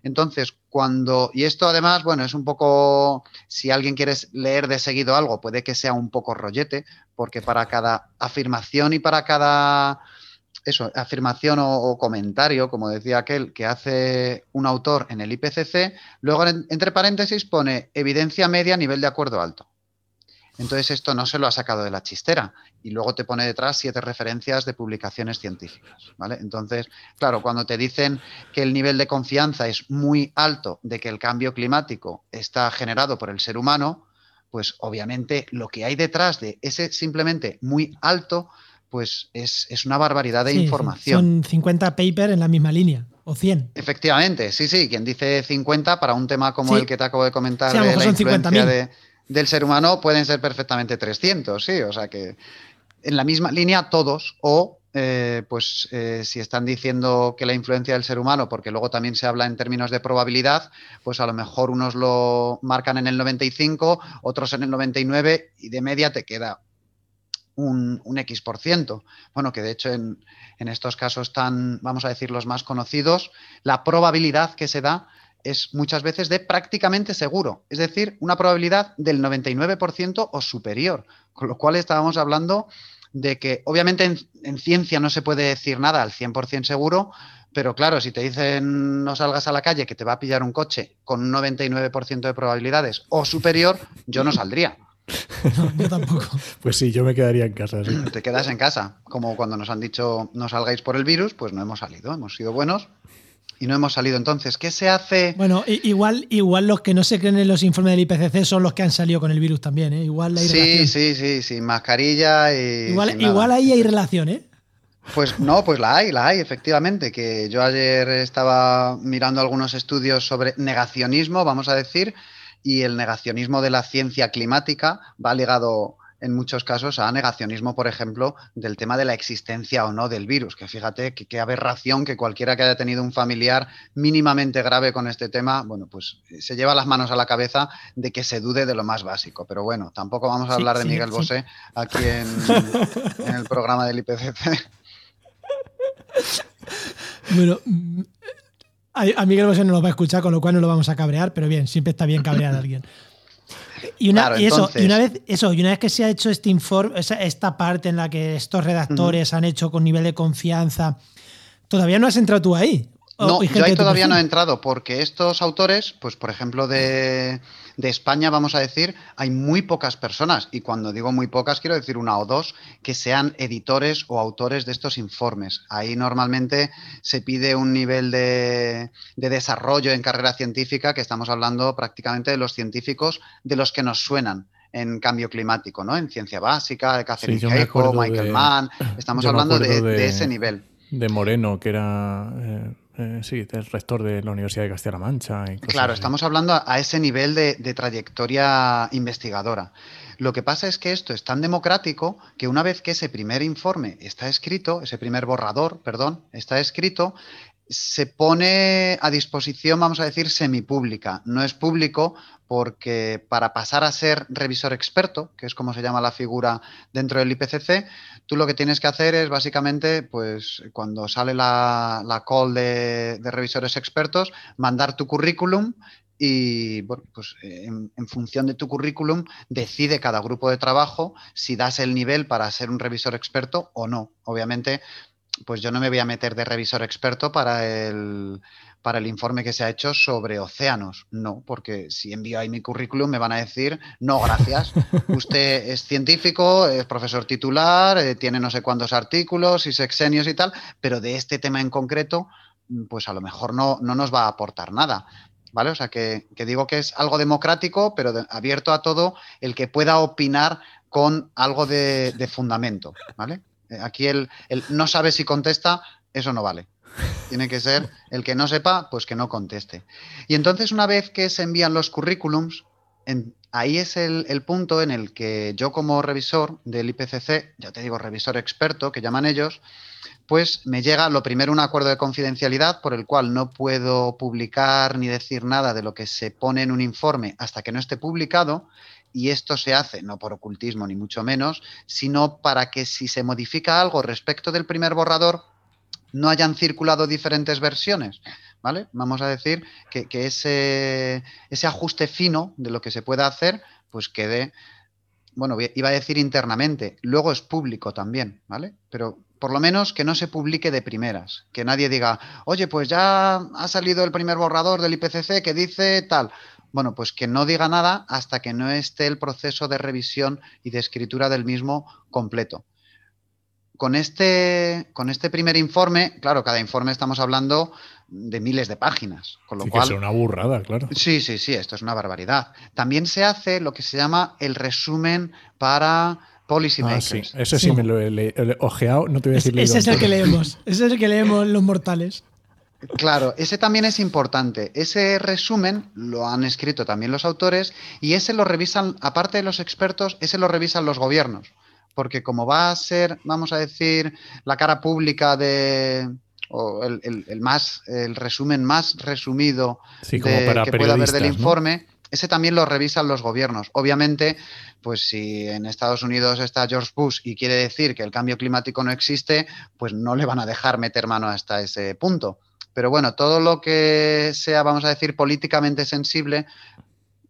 Entonces, cuando, y esto además, bueno, es un poco, si alguien quiere leer de seguido algo, puede que sea un poco rollete, porque para cada afirmación y para cada eso, afirmación o, comentario, como decía aquel, que hace un autor en el IPCC, luego entre paréntesis pone evidencia media nivel de acuerdo alto. Entonces esto no se lo ha sacado de la chistera y luego te pone detrás siete referencias de publicaciones científicas, ¿vale? Entonces, claro, cuando te dicen que el nivel de confianza es muy alto de que el cambio climático está generado por el ser humano, pues obviamente lo que hay detrás de ese simplemente muy alto, pues es, una barbaridad de información. Son 50 papers en la misma línea. O 100. Efectivamente, sí, sí. Quien dice 50 para un tema como el que te acabo de comentar de la influencia de, del ser humano pueden ser perfectamente 300, sí, o sea que en la misma línea todos o eh, pues eh, si están diciendo que la influencia del ser humano, porque luego también se habla en términos de probabilidad, pues a lo mejor unos lo marcan en el 95, otros en el 99 y de media te queda un, X por ciento. Bueno, que de hecho en, en estos casos tan, vamos a decir, los más conocidos, la probabilidad que se da es muchas veces de prácticamente seguro, es decir, una probabilidad del 99% o superior, con lo cual estábamos hablando de que obviamente en, ciencia no se puede decir nada al 100% seguro, pero claro, si te dicen no salgas a la calle que te va a pillar un coche con un 99% de probabilidades o superior, yo no saldría. yo tampoco. Pues sí, yo me quedaría en casa. Te quedas en casa, como cuando nos han dicho no salgáis por el virus, pues no hemos salido, hemos sido buenos y no hemos salido. Entonces, ¿qué se hace? Bueno, igual, igual los que no se creen en los informes del IPCC son los que han salido con el virus también, ¿eh? Igual hay Sí, sí, sí, sin mascarilla y. Igual, igual ahí hay relación, ¿eh? Pues no, pues la hay, la hay, efectivamente. Que yo ayer estaba mirando algunos estudios sobre negacionismo, vamos a decir, y el negacionismo de la ciencia climática va ligado en muchos casos a negacionismo, por ejemplo, del tema de la existencia o no del virus. Que fíjate qué aberración que cualquiera que haya tenido un familiar mínimamente grave con este tema, bueno, pues eh, se lleva las manos a la cabeza de que se dude de lo más básico. Pero bueno, tampoco vamos a hablar de Miguel Bosé aquí en, el programa del IPCC. Bueno, a Miguel Bosé no lo va a escuchar, con lo cual no lo vamos a cabrear, pero bien, siempre está bien cabrear a alguien. Y una, eso, y una vez, eso, y una vez que se ha hecho este informe, esta parte en la que estos redactores han hecho con nivel de confianza, todavía no has entrado tú ahí. No, yo ahí todavía no he entrado porque estos autores, pues por ejemplo de, España, vamos a decir, hay muy pocas personas, y cuando digo muy pocas quiero decir una o dos, que sean editores o autores de estos informes. Ahí normalmente se pide un nivel de, desarrollo en carrera científica que estamos hablando prácticamente de los científicos de los que nos suenan en cambio climático, ¿no? En ciencia básica, de Catherine sí, Michael Mann, estamos hablando de, ese nivel. De Moreno, que era... Eh, eh, sí, del rector de la Universidad de Castilla-La Mancha. claro, estamos hablando a ese nivel de, trayectoria investigadora. Lo que pasa es que esto es tan democrático que una vez que ese primer informe está escrito, ese primer borrador, perdón, está escrito, se pone a disposición, vamos a decir, semipública. No es público porque para pasar a ser revisor experto, que es como se llama la figura dentro del IPCC, tú lo que tienes que hacer es básicamente, pues cuando sale la, call de, revisores expertos, mandar tu currículum y pues en, en, función de tu currículum decide cada grupo de trabajo si das el nivel para ser un revisor experto o no. Obviamente, pues yo no me voy a meter de revisor experto para el, para el informe que se ha hecho sobre océanos. No, porque si envío ahí mi currículum me van a decir, no, gracias. Usted es científico, es profesor titular, eh, tiene no sé cuántos artículos y sexenios y tal, pero de este tema en concreto, mm, pues a lo mejor no, no nos va a aportar nada. ¿Vale? O sea, que, digo que es algo democrático, pero abierto a todo el que pueda opinar con algo de, fundamento. ¿Vale? Eh, aquí el, el no sabe si contesta, eso no vale. Tiene que ser el que no sepa, pues que no conteste. Y entonces una vez que se envían los currículums, ahí es el, punto en el que yo como revisor del IPCC, ya te digo, revisor experto, que llaman ellos, pues me llega lo primero un acuerdo de confidencialidad por el cual no puedo publicar ni decir nada de lo que se pone en un informe hasta que no esté publicado. Y esto se hace no por ocultismo ni mucho menos, sino para que si se modifica algo respecto del primer borrador, no hayan circulado diferentes versiones. ¿Vale? Vamos a decir que, ese, ese, ajuste fino de lo que se pueda hacer, pues quede, bueno, iba a decir internamente, luego es público también, ¿vale? Pero por lo menos que no se publique de primeras, que nadie diga, oye, pues ya ha salido el primer borrador del IPCC que dice tal. Bueno, pues que no diga nada hasta que no esté el proceso de revisión y de escritura del mismo completo. Con este, con este primer informe, claro, cada informe estamos hablando de miles de páginas, con lo Sí, cual... que es una burrada, claro. Sí, sí, sí, esto es una barbaridad. También se hace lo que se llama el resumen para policy Ah, sí. Eso sí, Sí. me lo he, le- ojeado, no te voy a Es- decir ese es el que leemos. Ese es el que leemos los mortales. Claro, ese también es importante. Ese resumen lo han escrito también los autores y ese lo revisan, aparte de los expertos, ese lo revisan los gobiernos. Porque como va a ser, vamos a decir, la cara pública de. o el, el- el más, el resumen más resumido Sí, de- que pueda haber del informe, ese también lo revisan los gobiernos. Obviamente, pues si en Estados Unidos está George Bush y quiere decir que el cambio climático no existe, pues no le van a dejar meter mano hasta ese punto. Pero bueno, todo lo que sea, vamos a decir, políticamente sensible,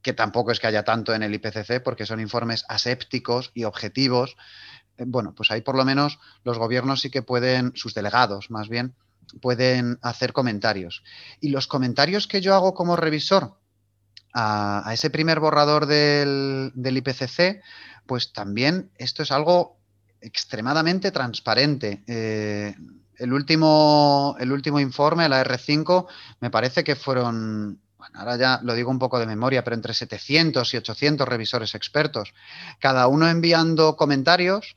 que tampoco es que haya tanto en el IPCC, porque son informes asépticos y objetivos, eh, bueno, pues ahí por lo menos los gobiernos sí que pueden, sus delegados más bien, pueden hacer comentarios. Y los comentarios que yo hago como revisor a, ese primer borrador del, del IPCC, pues también esto es algo extremadamente transparente. Eh, el, último, el último informe, la R5, me parece que fueron, ahora ya lo digo un poco de memoria, pero entre 700 y 800 revisores expertos, cada uno enviando comentarios,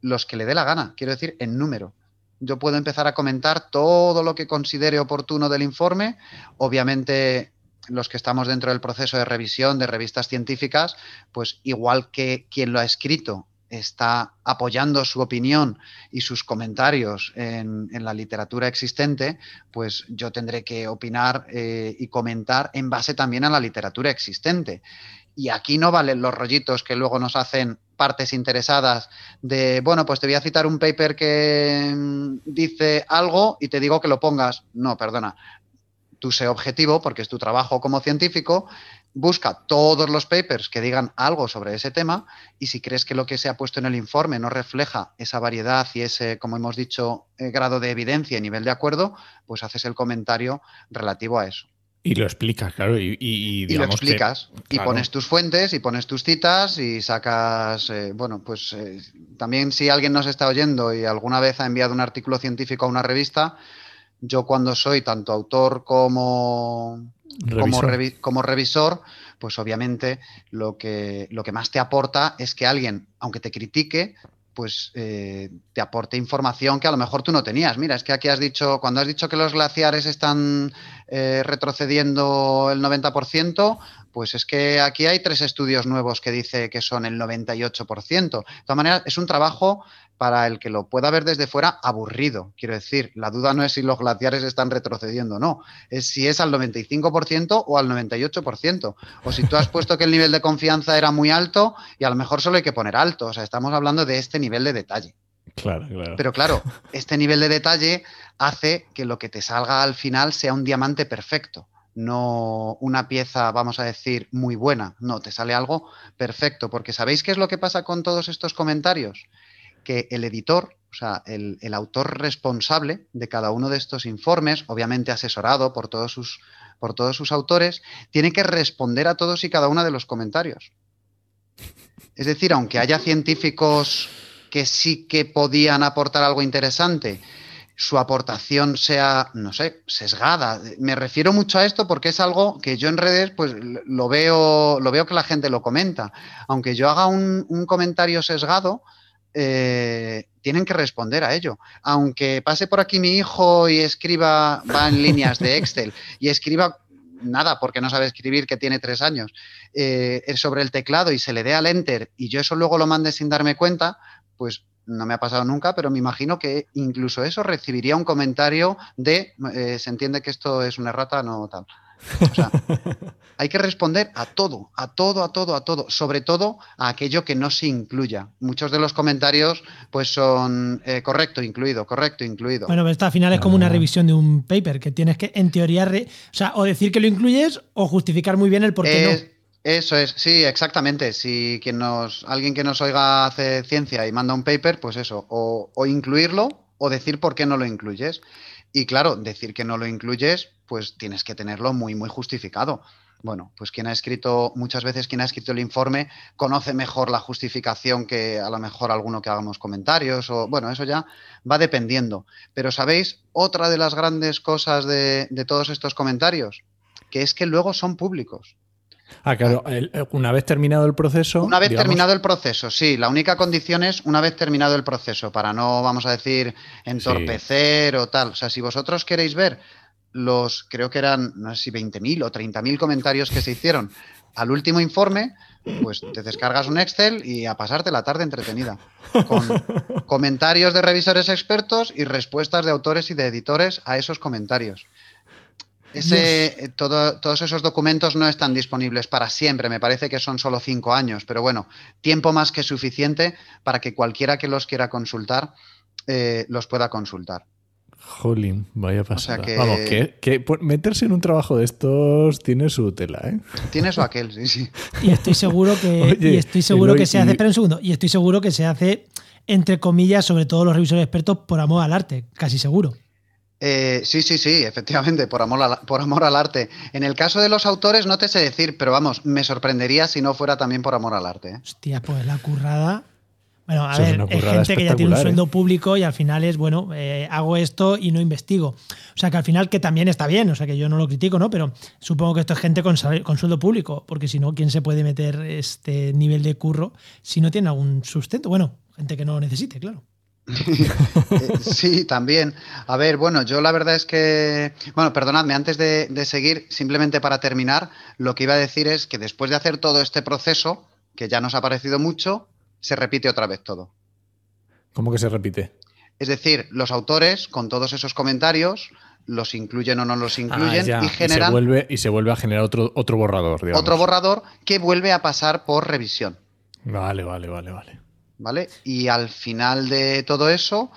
los que le dé la gana, quiero decir, en número. Yo puedo empezar a comentar todo lo que considere oportuno del informe, obviamente los que estamos dentro del proceso de revisión de revistas científicas, pues igual que quien lo ha escrito está apoyando su opinión y sus comentarios en, en la literatura existente, pues yo tendré que opinar eh, y comentar en base también a la literatura existente. Y aquí no valen los rollitos que luego nos hacen partes interesadas de, bueno, pues te voy a citar un paper que mm, dice algo y te digo que lo pongas. No, perdona. Tú sé objetivo, porque es tu trabajo como científico, busca todos los papers que digan algo sobre ese tema y si crees que lo que se ha puesto en el informe no refleja esa variedad y ese, como hemos dicho, eh, grado de evidencia y nivel de acuerdo, pues haces el comentario relativo a eso. Y lo explicas, claro. Y, y- y Y lo que- explicas y pones tus fuentes y pones tus citas y sacas, eh, bueno, pues eh, también si alguien nos está oyendo y alguna vez ha enviado un artículo científico a una revista, yo cuando soy tanto autor como, como, Revisor. revi- como revisor, pues obviamente lo que, lo que más te aporta es que alguien, aunque te critique, pues eh, te aporte información que a lo mejor tú no tenías. Mira, es que aquí has dicho, cuando has dicho que los glaciares están eh, retrocediendo el 90%, pues es que aquí hay tres estudios nuevos que dice que son el 98%. De todas maneras, es un trabajo para el que lo pueda ver desde fuera aburrido. Quiero decir, la duda no es si los glaciares están retrocediendo o no, es si es al 95% o al 98%. O si tú has puesto que el nivel de confianza era muy alto y a lo mejor solo hay que poner alto. O sea, estamos hablando de este nivel de detalle. Claro, claro. Pero claro, este nivel de detalle hace que lo que te salga al final sea un diamante perfecto, no una pieza, vamos a decir, muy buena. No, te sale algo perfecto, porque ¿sabéis qué es lo que pasa con todos estos comentarios? Que el editor, o sea, el, autor responsable de cada uno de estos informes, obviamente asesorado por todos sus, por todos sus autores, tiene que responder a todos y cada uno de los comentarios. Es decir, aunque haya científicos que sí que podían aportar algo interesante, su aportación sea, no sé, sesgada. Me refiero mucho a esto porque es algo que yo en redes pues lo veo, lo veo que la gente lo comenta. Aunque yo haga un comentario sesgado, eh, tienen que responder a ello. Aunque pase por aquí mi hijo y escriba, va en líneas de Excel y escriba nada porque no sabe escribir que tiene tres años eh, sobre el teclado y se le dé al enter y yo eso luego lo mande sin darme cuenta, pues no me ha pasado nunca, pero me imagino que incluso eso recibiría un comentario de eh, se entiende que esto es una errata, no tal. O sea, hay que responder a todo, a todo, a todo, a todo, sobre todo a aquello que no se incluya. Muchos de los comentarios pues son eh, correcto, incluido, correcto, incluido. Bueno, pero esto al final es como una Ah. revisión de un paper, que tienes que, en teoría, re- o sea, o decir que lo incluyes o justificar muy bien el por qué Es- Eso es, sí, exactamente. Si quien nos, alguien que nos oiga hace ciencia y manda un paper, pues eso, o, o incluirlo o decir por qué no lo incluyes. Y claro, decir que no lo incluyes, pues tienes que tenerlo muy, muy justificado. Bueno, pues quien ha escrito, muchas veces quien ha escrito el informe conoce mejor la justificación que a lo mejor alguno que hagamos comentarios, o bueno, eso ya va dependiendo. Pero sabéis, otra de las grandes cosas de, de todos estos comentarios, que es que luego son públicos. Ah, claro, una vez terminado el proceso. Una vez terminado el proceso, sí. La única condición es una vez terminado el proceso, para no, vamos a decir, entorpecer o tal. O sea, si vosotros queréis ver los, creo que eran, no sé si 20.000 o 30.000 comentarios que se hicieron al último informe, pues te descargas un Excel y a pasarte la tarde entretenida. Con comentarios de revisores expertos y respuestas de autores y de editores a esos comentarios. Ese, eh, todos esos documentos no están disponibles para siempre, me parece que son solo cinco años, pero bueno, tiempo más que suficiente para que cualquiera que los quiera consultar eh, los pueda consultar. Jolín, vaya pasada. Vamos, que, meterse en un trabajo de estos tiene su tela, ¿eh? Tiene su aquel, sí, sí. Y estoy seguro que, y estoy seguro que se hace, espera un segundo, y estoy seguro que se hace, entre comillas, sobre todo los revisores expertos, por amor al arte, casi seguro. Eh, sí, sí, sí, efectivamente, por amor, por amor al arte. En el caso de los autores no te sé decir, pero vamos, me sorprendería si no fuera también por amor al arte. ¿eh? Hostia, pues la currada. Bueno, a ver, es gente que ya tiene un sueldo ¿eh? público y al final es, bueno, hago esto y no investigo. O sea que al final que también está bien, o sea que yo no lo critico, ¿no? Pero supongo que esto es gente con, con sueldo público, porque si no, ¿quién se puede meter este nivel de curro si no tiene algún sustento? Bueno, gente que no lo necesite, claro. Eh, sí, también. A ver, bueno, yo la verdad es que, bueno, perdonadme, antes de, seguir, simplemente para terminar, lo que iba a decir es que después de hacer todo este proceso, que ya nos ha parecido mucho, se repite otra vez todo. ¿Cómo que se repite? Es decir, los autores, con todos esos comentarios, los incluyen o no los ah, incluyen y generan. Y se, vuelve, y se vuelve a generar otro, otro borrador, digamos. Otro borrador que vuelve a pasar por revisión. Vale, vale, vale, vale. ¿Vale? Y al final de todo eso,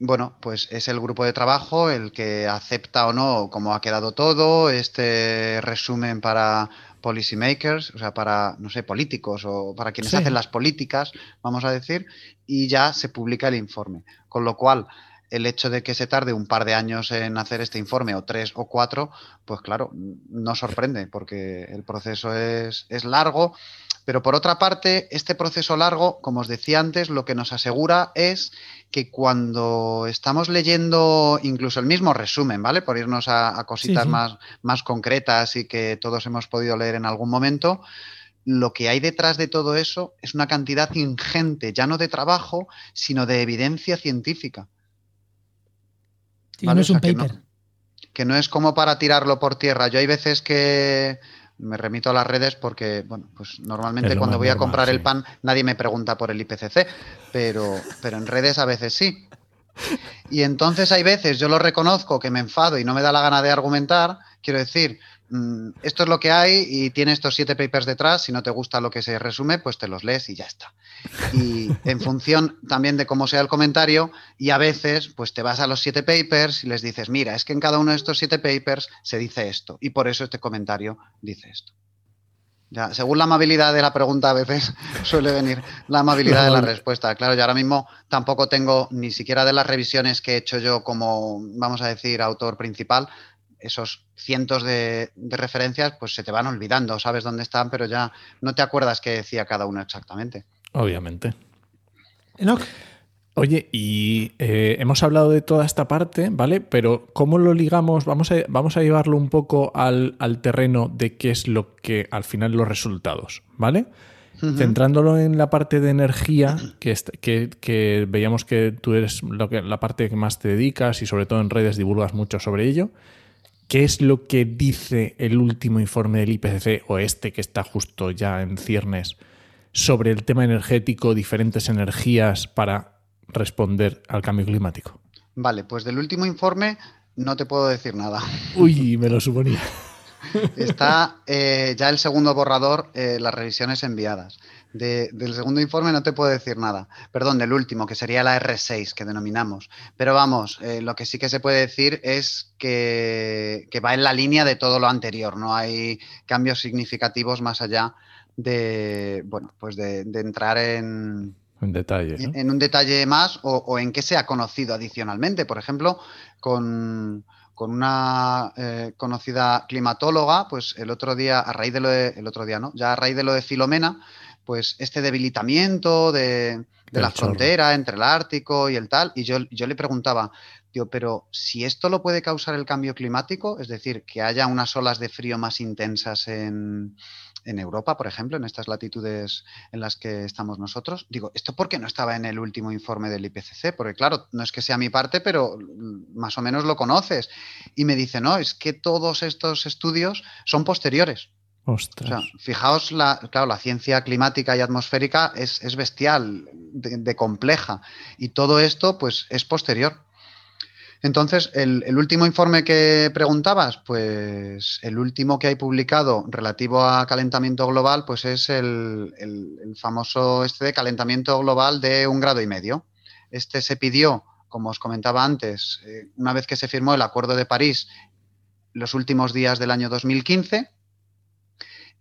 bueno, pues es el grupo de trabajo el que acepta o no cómo ha quedado todo, este resumen para policymakers, o sea, para, no sé, políticos o para quienes hacen las políticas, vamos a decir, y ya se publica el informe. Con lo cual, el hecho de que se tarde un par de años en hacer este informe, o tres o cuatro, pues claro, no sorprende, porque el proceso es, es largo pero por otra parte, este proceso largo, como os decía antes, lo que nos asegura es que cuando estamos leyendo incluso el mismo resumen, ¿vale? Por irnos a, cositas Más, más concretas y que todos hemos podido leer en algún momento, lo que hay detrás de todo eso es una cantidad ingente, ya no de trabajo, sino de evidencia científica. no es un paper. que no es como para tirarlo por tierra. Yo hay veces que me remito a las redes porque, bueno, pues normalmente cuando voy a comprar el pan nadie me pregunta por el IPCC, pero, pero en redes a veces sí. Y entonces hay veces, yo lo reconozco, que me enfado y no me da la gana de argumentar, quiero decir, mm, esto es lo que hay y tiene estos siete papers detrás, si no te gusta lo que se resume, pues te los lees y ya está. Y en función también de cómo sea el comentario, y a veces pues te vas a los siete papers y les dices, mira, es que en cada uno de estos siete papers se dice esto, y por eso este comentario dice esto. Ya, según la amabilidad de la pregunta, a veces suele venir la amabilidad de la respuesta. Claro, yo ahora mismo tampoco tengo ni siquiera de las revisiones que he hecho yo como, vamos a decir, autor principal, esos cientos de, referencias, pues se te van olvidando, sabes dónde están, pero ya no te acuerdas qué decía cada uno exactamente. Obviamente. Oye, y eh, hemos hablado de toda esta parte, ¿vale? Pero ¿cómo lo ligamos? Vamos a, vamos a llevarlo un poco al, terreno de qué es lo que al final los resultados, ¿vale? Centrándolo en la parte de energía, que, que, veíamos que tú eres lo que, la parte que más te dedicas y sobre todo en redes divulgas mucho sobre ello. ¿Qué es lo que dice el último informe del IPCC o este que está justo ya en ciernes sobre el tema energético, diferentes energías para responder al cambio climático? Vale, pues del último informe no te puedo decir nada. Uy, me lo suponía. Está eh, ya el segundo borrador, eh, las revisiones enviadas del segundo informe no te puedo decir nada. Perdón, del último, que sería la R6 que denominamos. Pero vamos, eh, lo que sí que se puede decir es que, va en la línea de todo lo anterior. No hay cambios significativos más allá de, bueno, pues de, entrar en, En detalle. En, un detalle más o, en qué se ha conocido adicionalmente. Por ejemplo, con, una eh, conocida climatóloga, pues el otro día, a raíz de lo de, el otro día, ¿no? Ya a raíz de lo de Filomena, pues este debilitamiento de, la frontera entre el Ártico y el tal, y yo, yo le preguntaba, Tío, pero si esto lo puede causar el cambio climático, es decir, que haya unas olas de frío más intensas en, Europa, por ejemplo, en estas latitudes en las que estamos nosotros, digo, ¿esto por qué no estaba en el último informe del IPCC? Porque claro, no es que sea mi parte, pero más o menos lo conoces. Y me dice, no, es que todos estos estudios son posteriores. Ostras. fijaos, la, claro, la ciencia climática y atmosférica es, bestial, de compleja, y todo esto pues es posterior. Entonces, el, último informe que preguntabas, pues el último que hay publicado relativo a calentamiento global, pues es el, famoso este de calentamiento global de un grado y medio. Este se pidió, como os comentaba antes, eh, una vez que se firmó el Acuerdo de París, los últimos días del año 2015.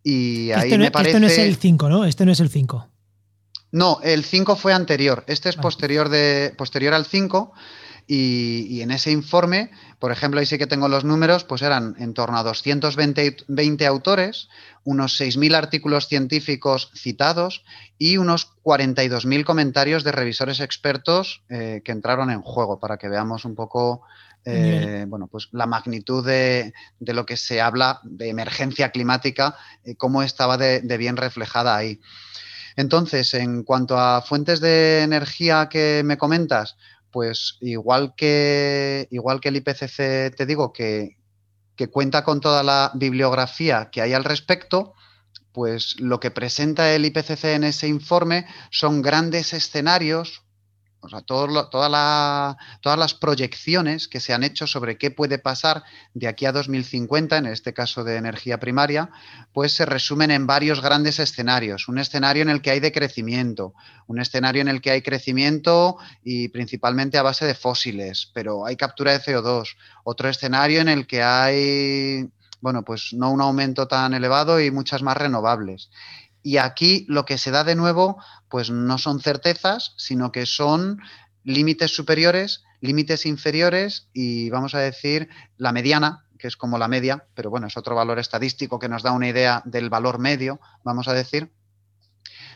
Y ahí este me parece... Este no es el 5, ¿no? Este no es el 5. No, el 5 fue anterior. Este es posterior, de, posterior al 5 y, en ese informe, por ejemplo, ahí sí que tengo los números, pues eran en torno a 220 autores, unos 6.000 artículos científicos citados y unos 42.000 comentarios de revisores expertos eh, que entraron en juego para que veamos un poco eh, bueno, pues la magnitud de, lo que se habla de emergencia climática, eh, cómo estaba de, bien reflejada ahí. Entonces, en cuanto a fuentes de energía que me comentas, pues igual que, igual que el IPCC te digo que, que cuenta con toda la bibliografía que hay al respecto, pues lo que presenta el IPCC en ese informe son grandes escenarios o sea, todas las proyecciones que se han hecho sobre qué puede pasar de aquí a 2050, en este caso de energía primaria, pues se resumen en varios grandes escenarios. Un escenario en el que hay decrecimiento, un escenario en el que hay crecimiento y principalmente a base de fósiles, pero hay captura de CO2. Otro escenario en el que hay, bueno, pues no un aumento tan elevado y muchas más renovables. Y aquí lo que se da de nuevo, pues no son certezas, sino que son límites superiores, límites inferiores y vamos a decir la mediana, que es como la media, pero bueno, es otro valor estadístico que nos da una idea del valor medio, vamos a decir,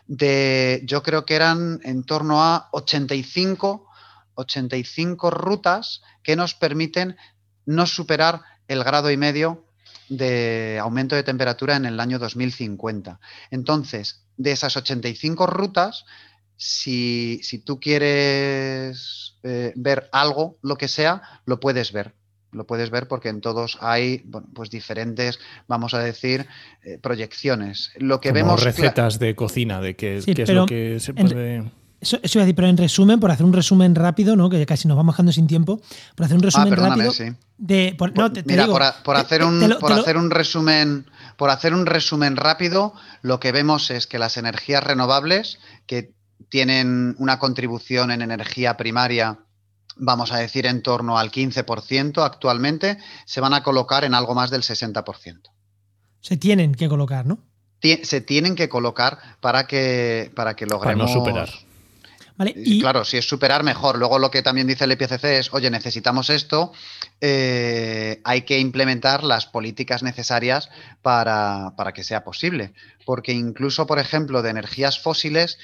de yo creo que eran en torno a 85, 85 rutas que nos permiten no superar el grado y medio de aumento de temperatura en el año 2050. Entonces, de esas 85 rutas, si, tú quieres eh, ver algo, lo que sea, lo puedes ver. Lo puedes ver porque en todos hay pues diferentes, vamos a decir, eh, proyecciones. Lo que vemos. recetas de cocina, de qué, es lo que se puede. Eso, eso, iba a decir, pero en resumen, por hacer un resumen rápido, ¿no? que casi nos vamos bajando sin tiempo, por hacer un resumen ah, rápido. De, Mira, por, hacer un, por hacer un resumen, por hacer un resumen rápido, lo que vemos es que las energías renovables, que tienen una contribución en energía primaria, vamos a decir, en torno al 15% actualmente, se van a colocar en algo más del 60%. Se tienen que colocar, ¿no? se tienen que colocar para que, para que logremos. Para no superar. Y, claro, si es superar, mejor. Luego lo que también dice el IPCC es, oye, necesitamos esto, eh, hay que implementar las políticas necesarias para, que sea posible. Porque incluso, por ejemplo, de energías fósiles,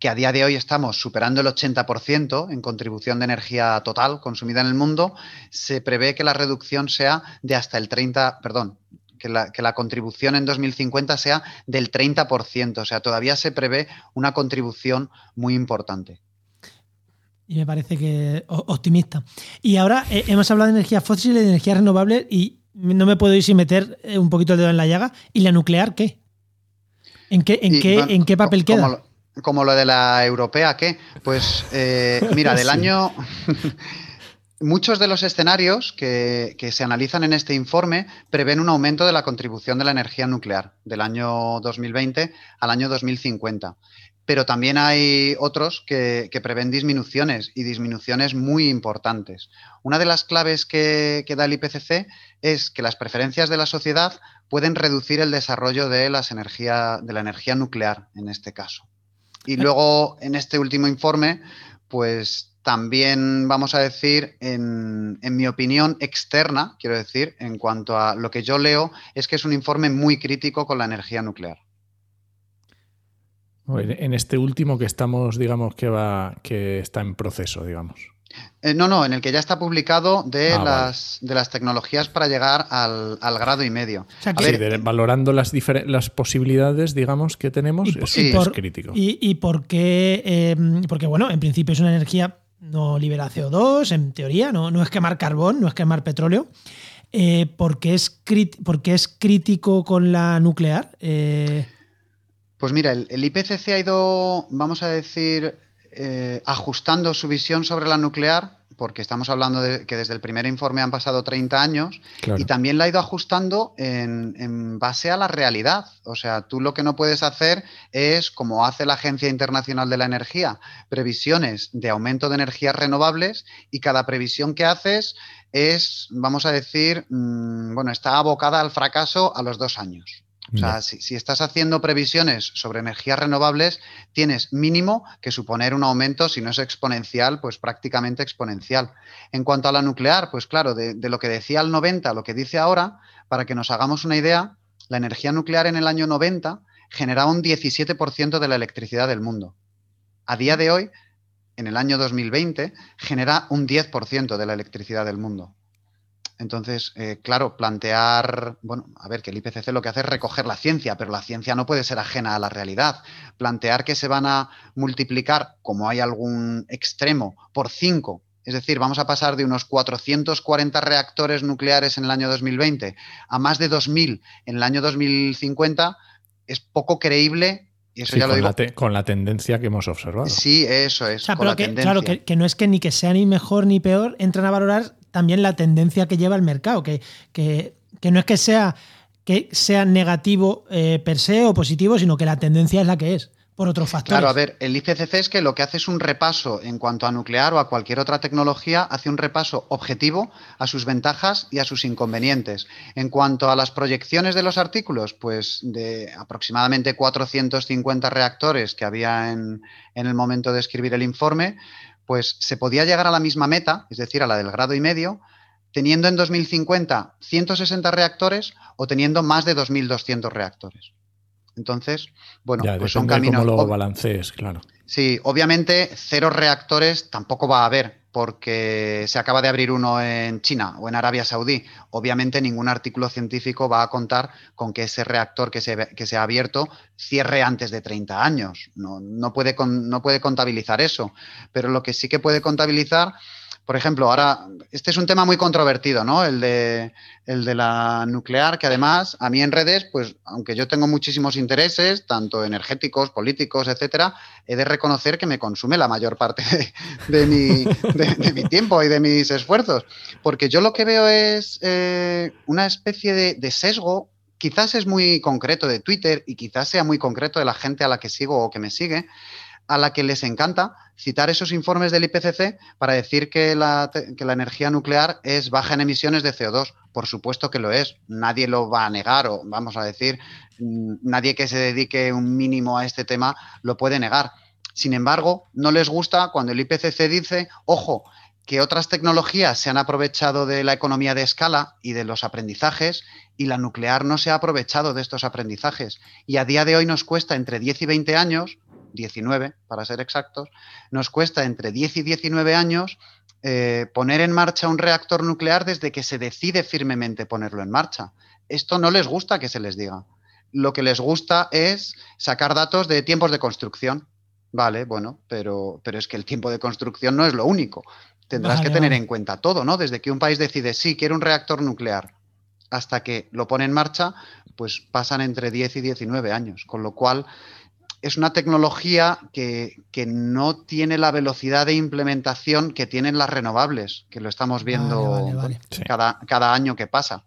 que a día de hoy estamos superando el 80% en contribución de energía total consumida en el mundo, se prevé que la reducción sea de hasta el 30, perdón, que la, contribución en 2050 sea del 30%. O sea, todavía se prevé una contribución muy importante. Y me parece que optimista. Y ahora eh, hemos hablado de energía fósil y de energía renovable y no me puedo ir sin meter eh, un poquito el dedo en la llaga. ¿Y la nuclear qué? ¿En qué, en qué, ¿en qué papel queda? Como lo, de la europea, ¿qué? Pues eh, mira, del año Muchos de los escenarios que, se analizan en este informe prevén un aumento de la contribución de la energía nuclear del año 2020 al año 2050. Pero también hay otros que, prevén disminuciones y disminuciones muy importantes. Una de las claves que, que, da el IPCC es que las preferencias de la sociedad pueden reducir el desarrollo de, las energía, de la energía nuclear en este caso. Y luego, en este último informe, pues también vamos a decir, en, mi opinión externa, quiero decir, en cuanto a lo que yo leo, es que es un informe muy crítico con la energía nuclear. En este último que estamos, digamos, que va, que está en proceso, digamos. Eh, no, no, en el que ya está publicado de, ah, las, de las tecnologías para llegar al, grado y medio. valorando las, las posibilidades, digamos, que tenemos, es, crítico. Y, por qué, em, porque bueno, en principio es una energía no libera CO2, en teoría, no, no es quemar carbón, no es quemar petróleo. Eh, ¿por, qué es porque es crítico con la nuclear? Eh, pues mira, el IPCC ha ido, vamos a decir, eh, ajustando su visión sobre la nuclear, porque estamos hablando de que desde el primer informe han pasado 30 años, y también la ha ido ajustando en, base a la realidad. O sea, tú lo que no puedes hacer es, como hace la Agencia Internacional de la Energía, previsiones de aumento de energías renovables, y cada previsión que haces es, vamos a decir, mm, bueno, está abocada al fracaso a los dos años. O sea, si, estás haciendo previsiones sobre energías renovables, tienes mínimo que suponer un aumento, si no es exponencial, pues prácticamente exponencial. En cuanto a la nuclear, pues claro, de, lo que decía el 90 a lo que dice ahora, para que nos hagamos una idea, la energía nuclear en el año 90 generaba un 17% de la electricidad del mundo. A día de hoy, en el año 2020, genera un 10% de la electricidad del mundo. Entonces, eh, claro, plantear, bueno, a ver, que el IPCC lo que hace es recoger la ciencia, pero la ciencia no puede ser ajena a la realidad. Plantear que se van a multiplicar, como hay algún extremo, por cinco, es decir, vamos a pasar de unos 440 reactores nucleares en el año 2020 a más de 2.000 en el año 2050, es poco creíble y eso ya lo con, digo. La con la tendencia que hemos observado. Sí, eso es. claro, que, que, no es que ni que sea ni mejor ni peor, entran a valorar también la tendencia que lleva el mercado, que, que, no es que sea, que sea negativo eh, per se o positivo, sino que la tendencia es la que es por otros factores. Claro, a ver, el IPCC es que lo que hace es un repaso en cuanto a nuclear o a cualquier otra tecnología, hace un repaso objetivo a sus ventajas y a sus inconvenientes. En cuanto a las proyecciones de los artículos, pues de aproximadamente 450 reactores que había en, en el momento de escribir el informe, pues se podía llegar a la misma meta, es decir, a la del grado y medio, teniendo en 2050 160 reactores o teniendo más de 2.200 reactores. Entonces, bueno, pues son caminos. Cómo lo balancees, claro. Sí, obviamente cero reactores tampoco va a haber, porque se acaba de abrir uno en China o en Arabia Saudí. Obviamente ningún artículo científico va a contar con que ese reactor que se, que se ha abierto cierre antes de 30 años. No, no, puede, no puede contabilizar eso. Pero lo que sí que puede contabilizar por ejemplo, ahora, este es un tema muy controvertido, ¿no? El de, el de la nuclear, que además a mí en redes, pues aunque yo tengo muchísimos intereses, tanto energéticos, políticos, etcétera, he de reconocer que me consume la mayor parte de, mi, tiempo y de mis esfuerzos. Porque yo lo que veo es eh, una especie de sesgo, quizás es muy concreto de Twitter y quizás sea muy concreto de la gente a la que sigo o que me sigue, a la que les encanta citar esos informes del IPCC para decir que la, energía nuclear es baja en emisiones de CO2. Por supuesto que lo es, nadie lo va a negar o vamos a decir, mm, nadie que se dedique un mínimo a este tema lo puede negar. Sin embargo, no les gusta cuando el IPCC dice, ojo, que otras tecnologías se han aprovechado de la economía de escala y de los aprendizajes y la nuclear no se ha aprovechado de estos aprendizajes. Y a día de hoy nos cuesta entre 10 y 20 años 19 para ser exactos, nos cuesta entre 10 y 19 años eh, poner en marcha un reactor nuclear desde que se decide firmemente ponerlo en marcha. Esto no les gusta que se les diga. Lo que les gusta es sacar datos de tiempos de construcción. Vale, bueno, pero, pero es que el tiempo de construcción no es lo único. Tendrás que tener en cuenta todo, ¿no? Desde que un país decide, sí, quiero un reactor nuclear, hasta que lo pone en marcha, pues pasan entre 10 y 19 años. Con lo cual, es una tecnología que, no tiene la velocidad de implementación que tienen las renovables, que lo estamos viendo Cada, cada, año que pasa.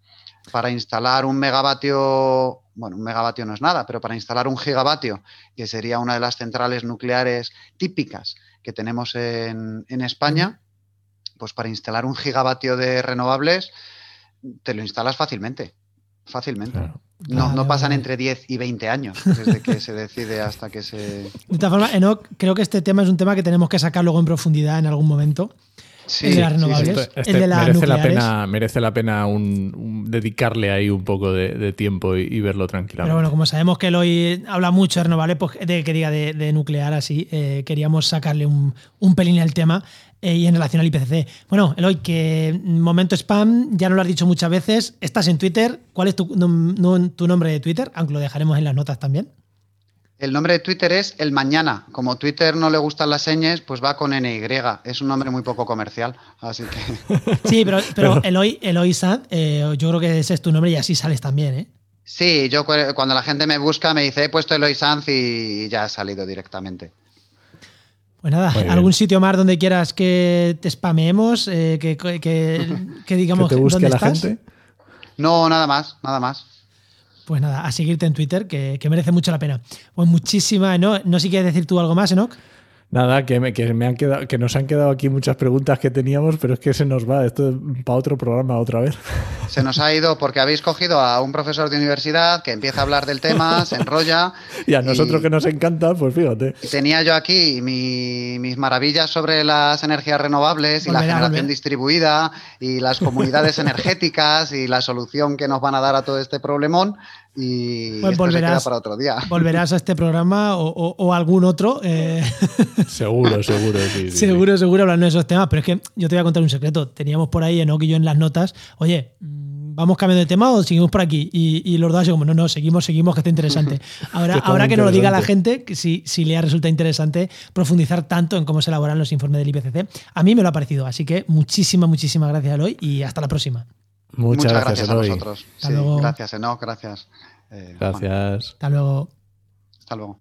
Para instalar un megavatio, bueno, un megavatio no es nada, pero para instalar un gigavatio, que sería una de las centrales nucleares típicas que tenemos en, en España, pues para instalar un gigavatio de renovables, te lo instalas fácilmente fácilmente. Claro. No, no pasan entre 10 y 20 años desde que se decide hasta que se... De todas formas, Enoch, creo que este tema es un tema que tenemos que sacar luego en profundidad en algún momento. Sí, El de las sí, sí. renovables. Este- el de las merece, la pena, merece la pena un, un- dedicarle ahí un poco de, de tiempo y, y verlo tranquilamente. Pero bueno, como sabemos que Eloy habla mucho de renovables, pues de que diga de, de nuclear así, eh, queríamos sacarle un, un pelín al tema eh, y en relación al IPCC. Bueno, Eloy, que momento spam, ya nos lo has dicho muchas veces, estás en Twitter. ¿Cuál es tu, nom- nom- tu nombre de Twitter? Aunque lo dejaremos en las notas también. El nombre de Twitter es El Mañana. Como Twitter no le gustan las señas, pues va con NY. Es un nombre muy poco comercial. Así que. Sí, pero, pero Eloy, Eloy Sanz, eh, yo creo que ese es tu nombre y así sales también, ¿eh? Sí, yo cu- cuando la gente me busca me dice he puesto Eloy Sanz y ya ha salido directamente. Pues nada, Muy bien. algún sitio más donde quieras que te spameemos, eh, que, que, que- que digamos que te busque dónde la estás. gente. No, nada más, nada más. Pues nada, a seguirte en Twitter, que, que merece mucho la pena. Pues muchísimas, ¿no? No sé si quieres decir tú algo más, Enoch. Nada, que, me, que, me han quedado, que nos han quedado aquí muchas preguntas que teníamos, pero es que se nos va. Esto es para otro programa otra vez. Se nos ha ido porque habéis cogido a un profesor de universidad que empieza a hablar del tema, se enrolla. Y a nosotros y- que nos encanta, pues fíjate. y tenía yo aquí mi- mis maravillas sobre las energías renovables y la generación volverá. distribuida y las comunidades energéticas y la solución que nos van a dar a todo este problemón. Y Pues esto se queda volverás. para otro día. Volverás a este programa o, o- o algún otro. eh, Seguro, seguro. sí, sí, sí. seguro, seguro hablando de esos temas. Pero es que yo te voy a contar un secreto. Teníamos por ahí Enoch y yo en las notas. Oye, mm, ¿vamos cambiando de tema o seguimos por aquí? Y, y los dos así como, no, no, seguimos, seguimos, que está interesante. Ahora, está ahora que nos lo diga la gente, que si, si le resulta interesante profundizar tanto en cómo se elaboran los informes del IPCC, a mí me lo ha parecido. Así que muchísimas, muchísimas gracias, Eloy, y hasta la próxima. Muchas, Muchas gracias, gracias a Eloy. vosotros. Hasta Sí, luego. gracias, Enoch, gracias. eh, Juan. Gracias. Hasta luego. Hasta luego.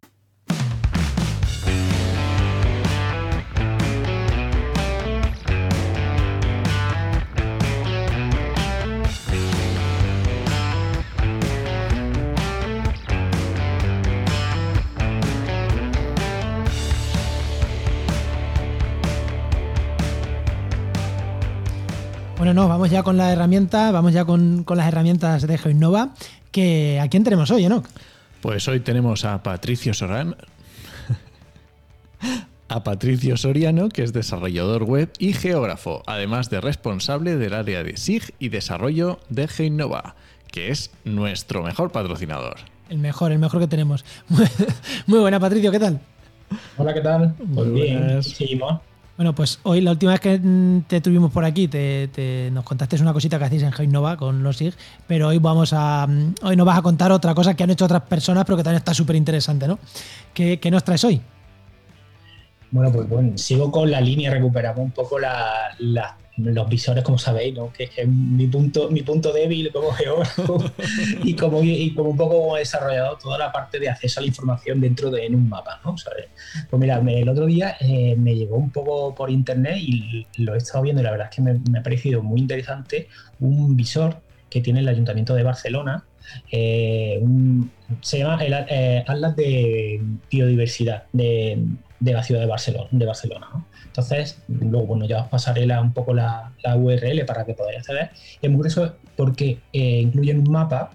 Bueno, no, vamos ya con la herramienta, vamos ya con, con las herramientas de GeoInnova. Que, ¿A quién tenemos hoy, Enoch? Pues hoy tenemos a Patricio Soriano. A Patricio Soriano, que es desarrollador web y geógrafo, además de responsable del área de SIG y desarrollo de GeoInnova, que es nuestro mejor patrocinador. El mejor, el mejor que tenemos. Muy buena, Patricio, ¿qué tal? Hola, ¿qué tal? Pues Muy bien, buenas. seguimos. Bueno, pues hoy la última vez que mm, te tuvimos por aquí, te, nos contaste una cosita que hacéis en GeoInnova con los SIG, pero hoy vamos a mm, hoy nos vas a contar otra cosa que han hecho otras personas, pero que también está súper interesante, ¿no? ¿Qué, qué nos traes hoy? Bueno, pues bueno, sigo con la línea, recuperamos un poco la- los visores, como sabéis, ¿no? que, es mi punto, mi punto débil como geógrafo y como, y un poco como desarrollador toda la parte de acceso a la información dentro de un mapa. ¿no? ¿Sabes? Pues mira, el otro día eh, me llegó un poco por internet y lo he estado viendo y la verdad es que me, me ha parecido muy interesante un visor que tiene el Ayuntamiento de Barcelona. eh, se llama el eh, Atlas de Biodiversidad de, de la ciudad de Barcelona. De Barcelona ¿no? Entonces, luego bueno, ya os pasaré la- un poco la, la URL para que podáis acceder. Y es muy curioso porque eh, incluyen un mapa,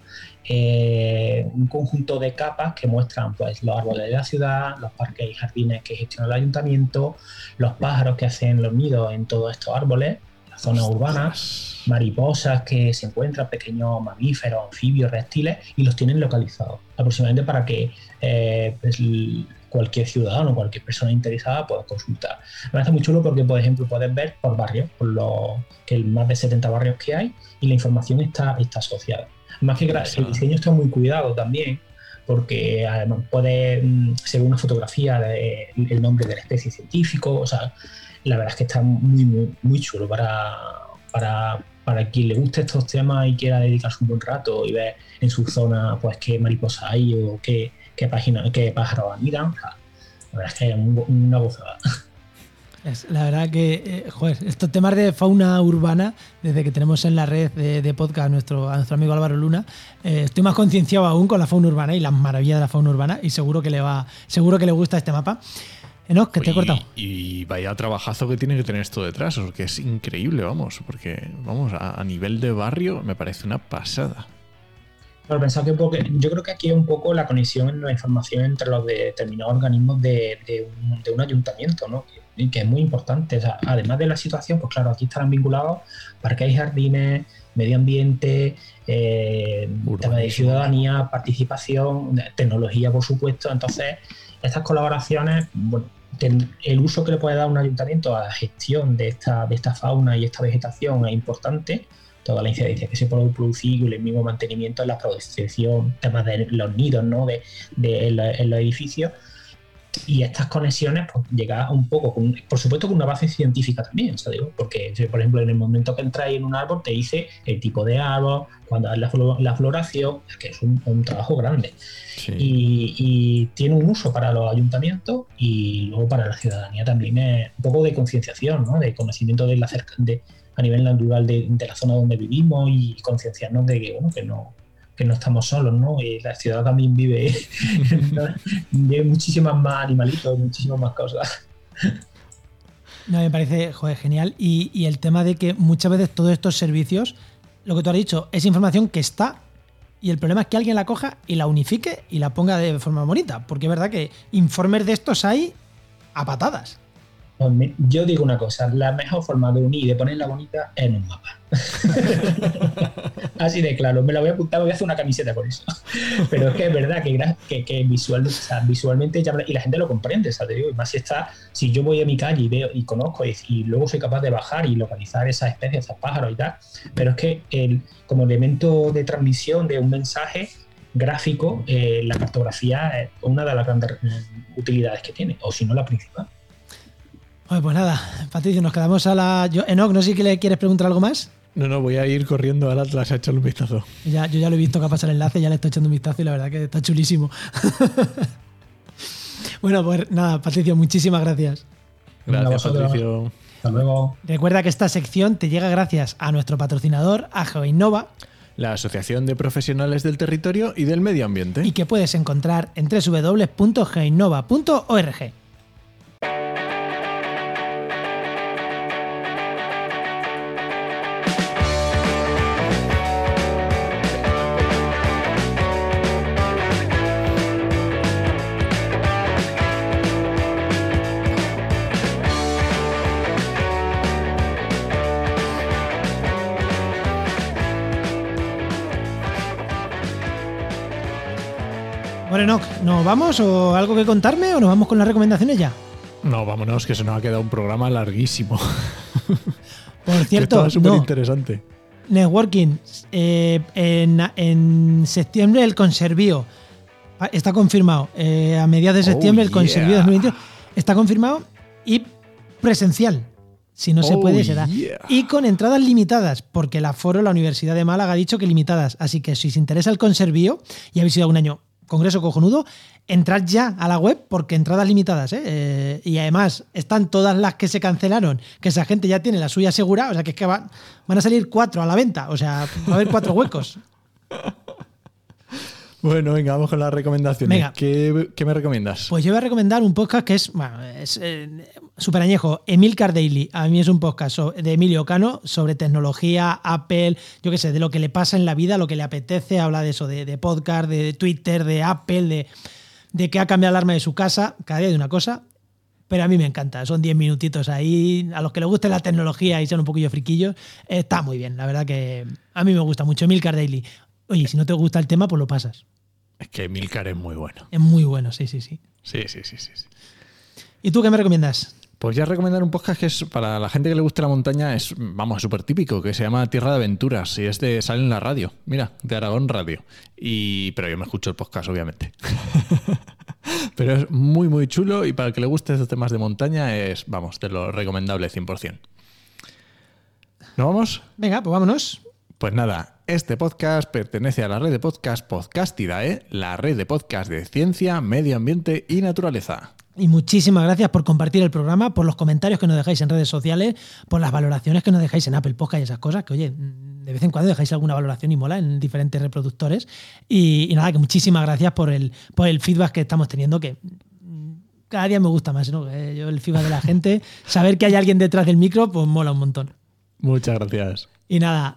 eh, un conjunto de capas que muestran pues, los árboles de la ciudad, los parques y jardines que gestiona el ayuntamiento, los pájaros que hacen los nidos en todos estos árboles, las zonas urbanas, mariposas que se encuentran, pequeños mamíferos, anfibios, reptiles, y los tienen localizados, aproximadamente para que eh, pues, cualquier ciudadano, cualquier persona interesada pueda consultar. Me parece muy chulo porque, por ejemplo, puedes ver por barrios, por los que más de 70 barrios que hay, y la información está, está asociada. Más que el diseño está muy cuidado también, porque además puede, mm, según una fotografía, de- el nombre de la especie científico, o sea, la verdad es que está muy, muy, muy chulo para, para, para quien le guste estos temas y quiera dedicarse un buen rato y ver en su zona pues qué mariposas hay o qué, qué, página, qué pájaros anidan. O sea, la verdad es que es un- una gozada. Es, la verdad que, eh, joder, estos temas de fauna urbana, desde que tenemos en la red de, de podcast a nuestro, a nuestro amigo Álvaro Luna, eh, estoy más concienciado aún con la fauna urbana y las maravillas de la fauna urbana y seguro que le va, seguro que le gusta este mapa. Enoch, que te he Y- cortado. Y, vaya trabajazo que tiene que tener esto detrás, porque es increíble, vamos, porque, vamos, a, a nivel de barrio me parece una pasada. Bueno, pensaba que un poco- yo creo que aquí es un poco la conexión en la información entre los determinados organismos de, de un, de un ayuntamiento, ¿no? Que, que es muy importante. O sea, además de la situación, pues claro, aquí estarán vinculados parques y jardines, medio ambiente, eh, tema de ciudadanía, participación, tecnología, por supuesto. Entonces, estas colaboraciones, bueno, el uso que le puede dar un ayuntamiento a la gestión de esta, de esta fauna y esta vegetación es importante toda la incidencia que se puede producir el mismo mantenimiento en la protección, temas de los nidos, ¿no? De, de- en, la- en los edificios. Y estas conexiones, pues, llega un poco, con, por supuesto, con una base científica también, o sea, digo, porque, por ejemplo, en el momento que entráis en un árbol, te dice el tipo de árbol, cuando es la, flo- la floración, que es un, un trabajo grande. Sí. Y, y tiene un uso para los ayuntamientos y luego para la ciudadanía también es un poco de concienciación, ¿no? de conocimiento de la cerca- de, a nivel natural de, de la zona donde vivimos y concienciarnos de que, bueno, que no que no estamos solos, ¿no? Y la ciudad también vive, vive muchísimas más animalitos, muchísimas más cosas. No, me parece joder, genial. Y, y el tema de que muchas veces todos estos servicios, lo que tú has dicho, es información que está. Y el problema es que alguien la coja y la unifique y la ponga de forma bonita. Porque es verdad que informes de estos hay a patadas. Pues Yo digo una cosa, la mejor forma de unir y de ponerla bonita es en un mapa. Así de claro, me la voy a apuntar, voy a hacer una camiseta con eso. Pero es que es verdad que, gra- que, que visual- o sea, visualmente llama- y la gente lo comprende, ¿sabes? Digo, y más si está, si yo voy a mi calle y veo y conozco y, y luego soy capaz de bajar y localizar esas especies, esos pájaros y tal, pero es que el, como elemento de transmisión de un mensaje gráfico, eh, la cartografía es una de las grandes mm, utilidades que tiene, o si no la principal. Oye, pues nada, Patricio, nos quedamos a la. Yo, Enoch, no sé si le quieres preguntar algo más. No, no, voy a ir corriendo al Atlas a echarle un vistazo. Ya, yo ya lo he visto que ha pasado el enlace, ya le estoy echando un vistazo y la verdad que está chulísimo. bueno, pues nada, Patricio, muchísimas gracias. Gracias. Patricio. Hasta luego. Recuerda que esta sección te llega gracias a nuestro patrocinador, a GeoInnova, La Asociación de Profesionales del Territorio y del Medio Ambiente. y que puedes encontrar en www.geoinnova.org. Enoch, ¿nos vamos o algo que contarme o nos vamos con las recomendaciones ya? No, vámonos, que se nos ha quedado un programa larguísimo. Por cierto, súper no, interesante. Networking, eh, en, en septiembre el Conservío. Ah, Está confirmado. Eh, a mediados de Oh, septiembre el Conservío yeah. 2021 está confirmado y presencial. Si no se Oh, puede, será. yeah. Y con entradas limitadas, porque el aforo, la Universidad de Málaga ha dicho que limitadas. Así que si os interesa el Conservío y habéis ido a un año congreso cojonudo, entrad ya a la web porque entradas limitadas. ¿eh? Eh, y además están todas las que se cancelaron, que esa gente ya tiene la suya asegurada. O sea que es que va- van a salir cuatro a la venta. O sea, va a haber cuatro huecos. Bueno, venga, vamos con las recomendaciones. Venga. ¿Qué, qué me recomiendas? Pues yo voy a recomendar un podcast que es, bueno, es eh, añejo, Emilcar Daily. A mí es un podcast de Emilio Cano sobre tecnología, Apple, yo qué sé, de lo que le pasa en la vida, lo que le apetece. Habla de eso, de, de podcast, de Twitter, de Apple, de, de que ha cambiado el arma de su casa, cada día de una cosa. Pero a mí me encanta, son 10 minutitos ahí. A los que les guste la tecnología y sean un poquillo friquillos, eh, está muy bien. La verdad que a mí me gusta mucho Emilcar Daily. Oye, si no te gusta el tema, pues lo pasas. Es que Milcar es muy bueno. Es muy bueno, sí, sí, sí. Sí, sí, sí, sí. sí. ¿Y tú qué me recomiendas? Pues ya recomendar un podcast que es para la gente que le guste la montaña, es, vamos, súper típico, que se llama Tierra de Aventuras y es de, sale en la radio, mira, de Aragón Radio. Y, pero yo me escucho el podcast, obviamente. pero es muy, muy chulo y para el que le guste estos temas de montaña es, vamos, de lo recomendable 100%. ¿No vamos? Venga, pues vámonos. Pues nada, este podcast pertenece a la red de podcast Podcastidae, la red de podcast de ciencia, medio ambiente y naturaleza. Y muchísimas gracias por compartir el programa, por los comentarios que nos dejáis en redes sociales, por las valoraciones que nos dejáis en Apple Podcast y esas cosas, que oye, de vez en cuando dejáis alguna valoración y mola en diferentes reproductores. Y, y nada, que muchísimas gracias por el, por el feedback que estamos teniendo, que cada día me gusta más, ¿no? Eh, Yo el feedback de la gente, saber que hay alguien detrás del micro, pues mola un montón. Muchas gracias. Y nada,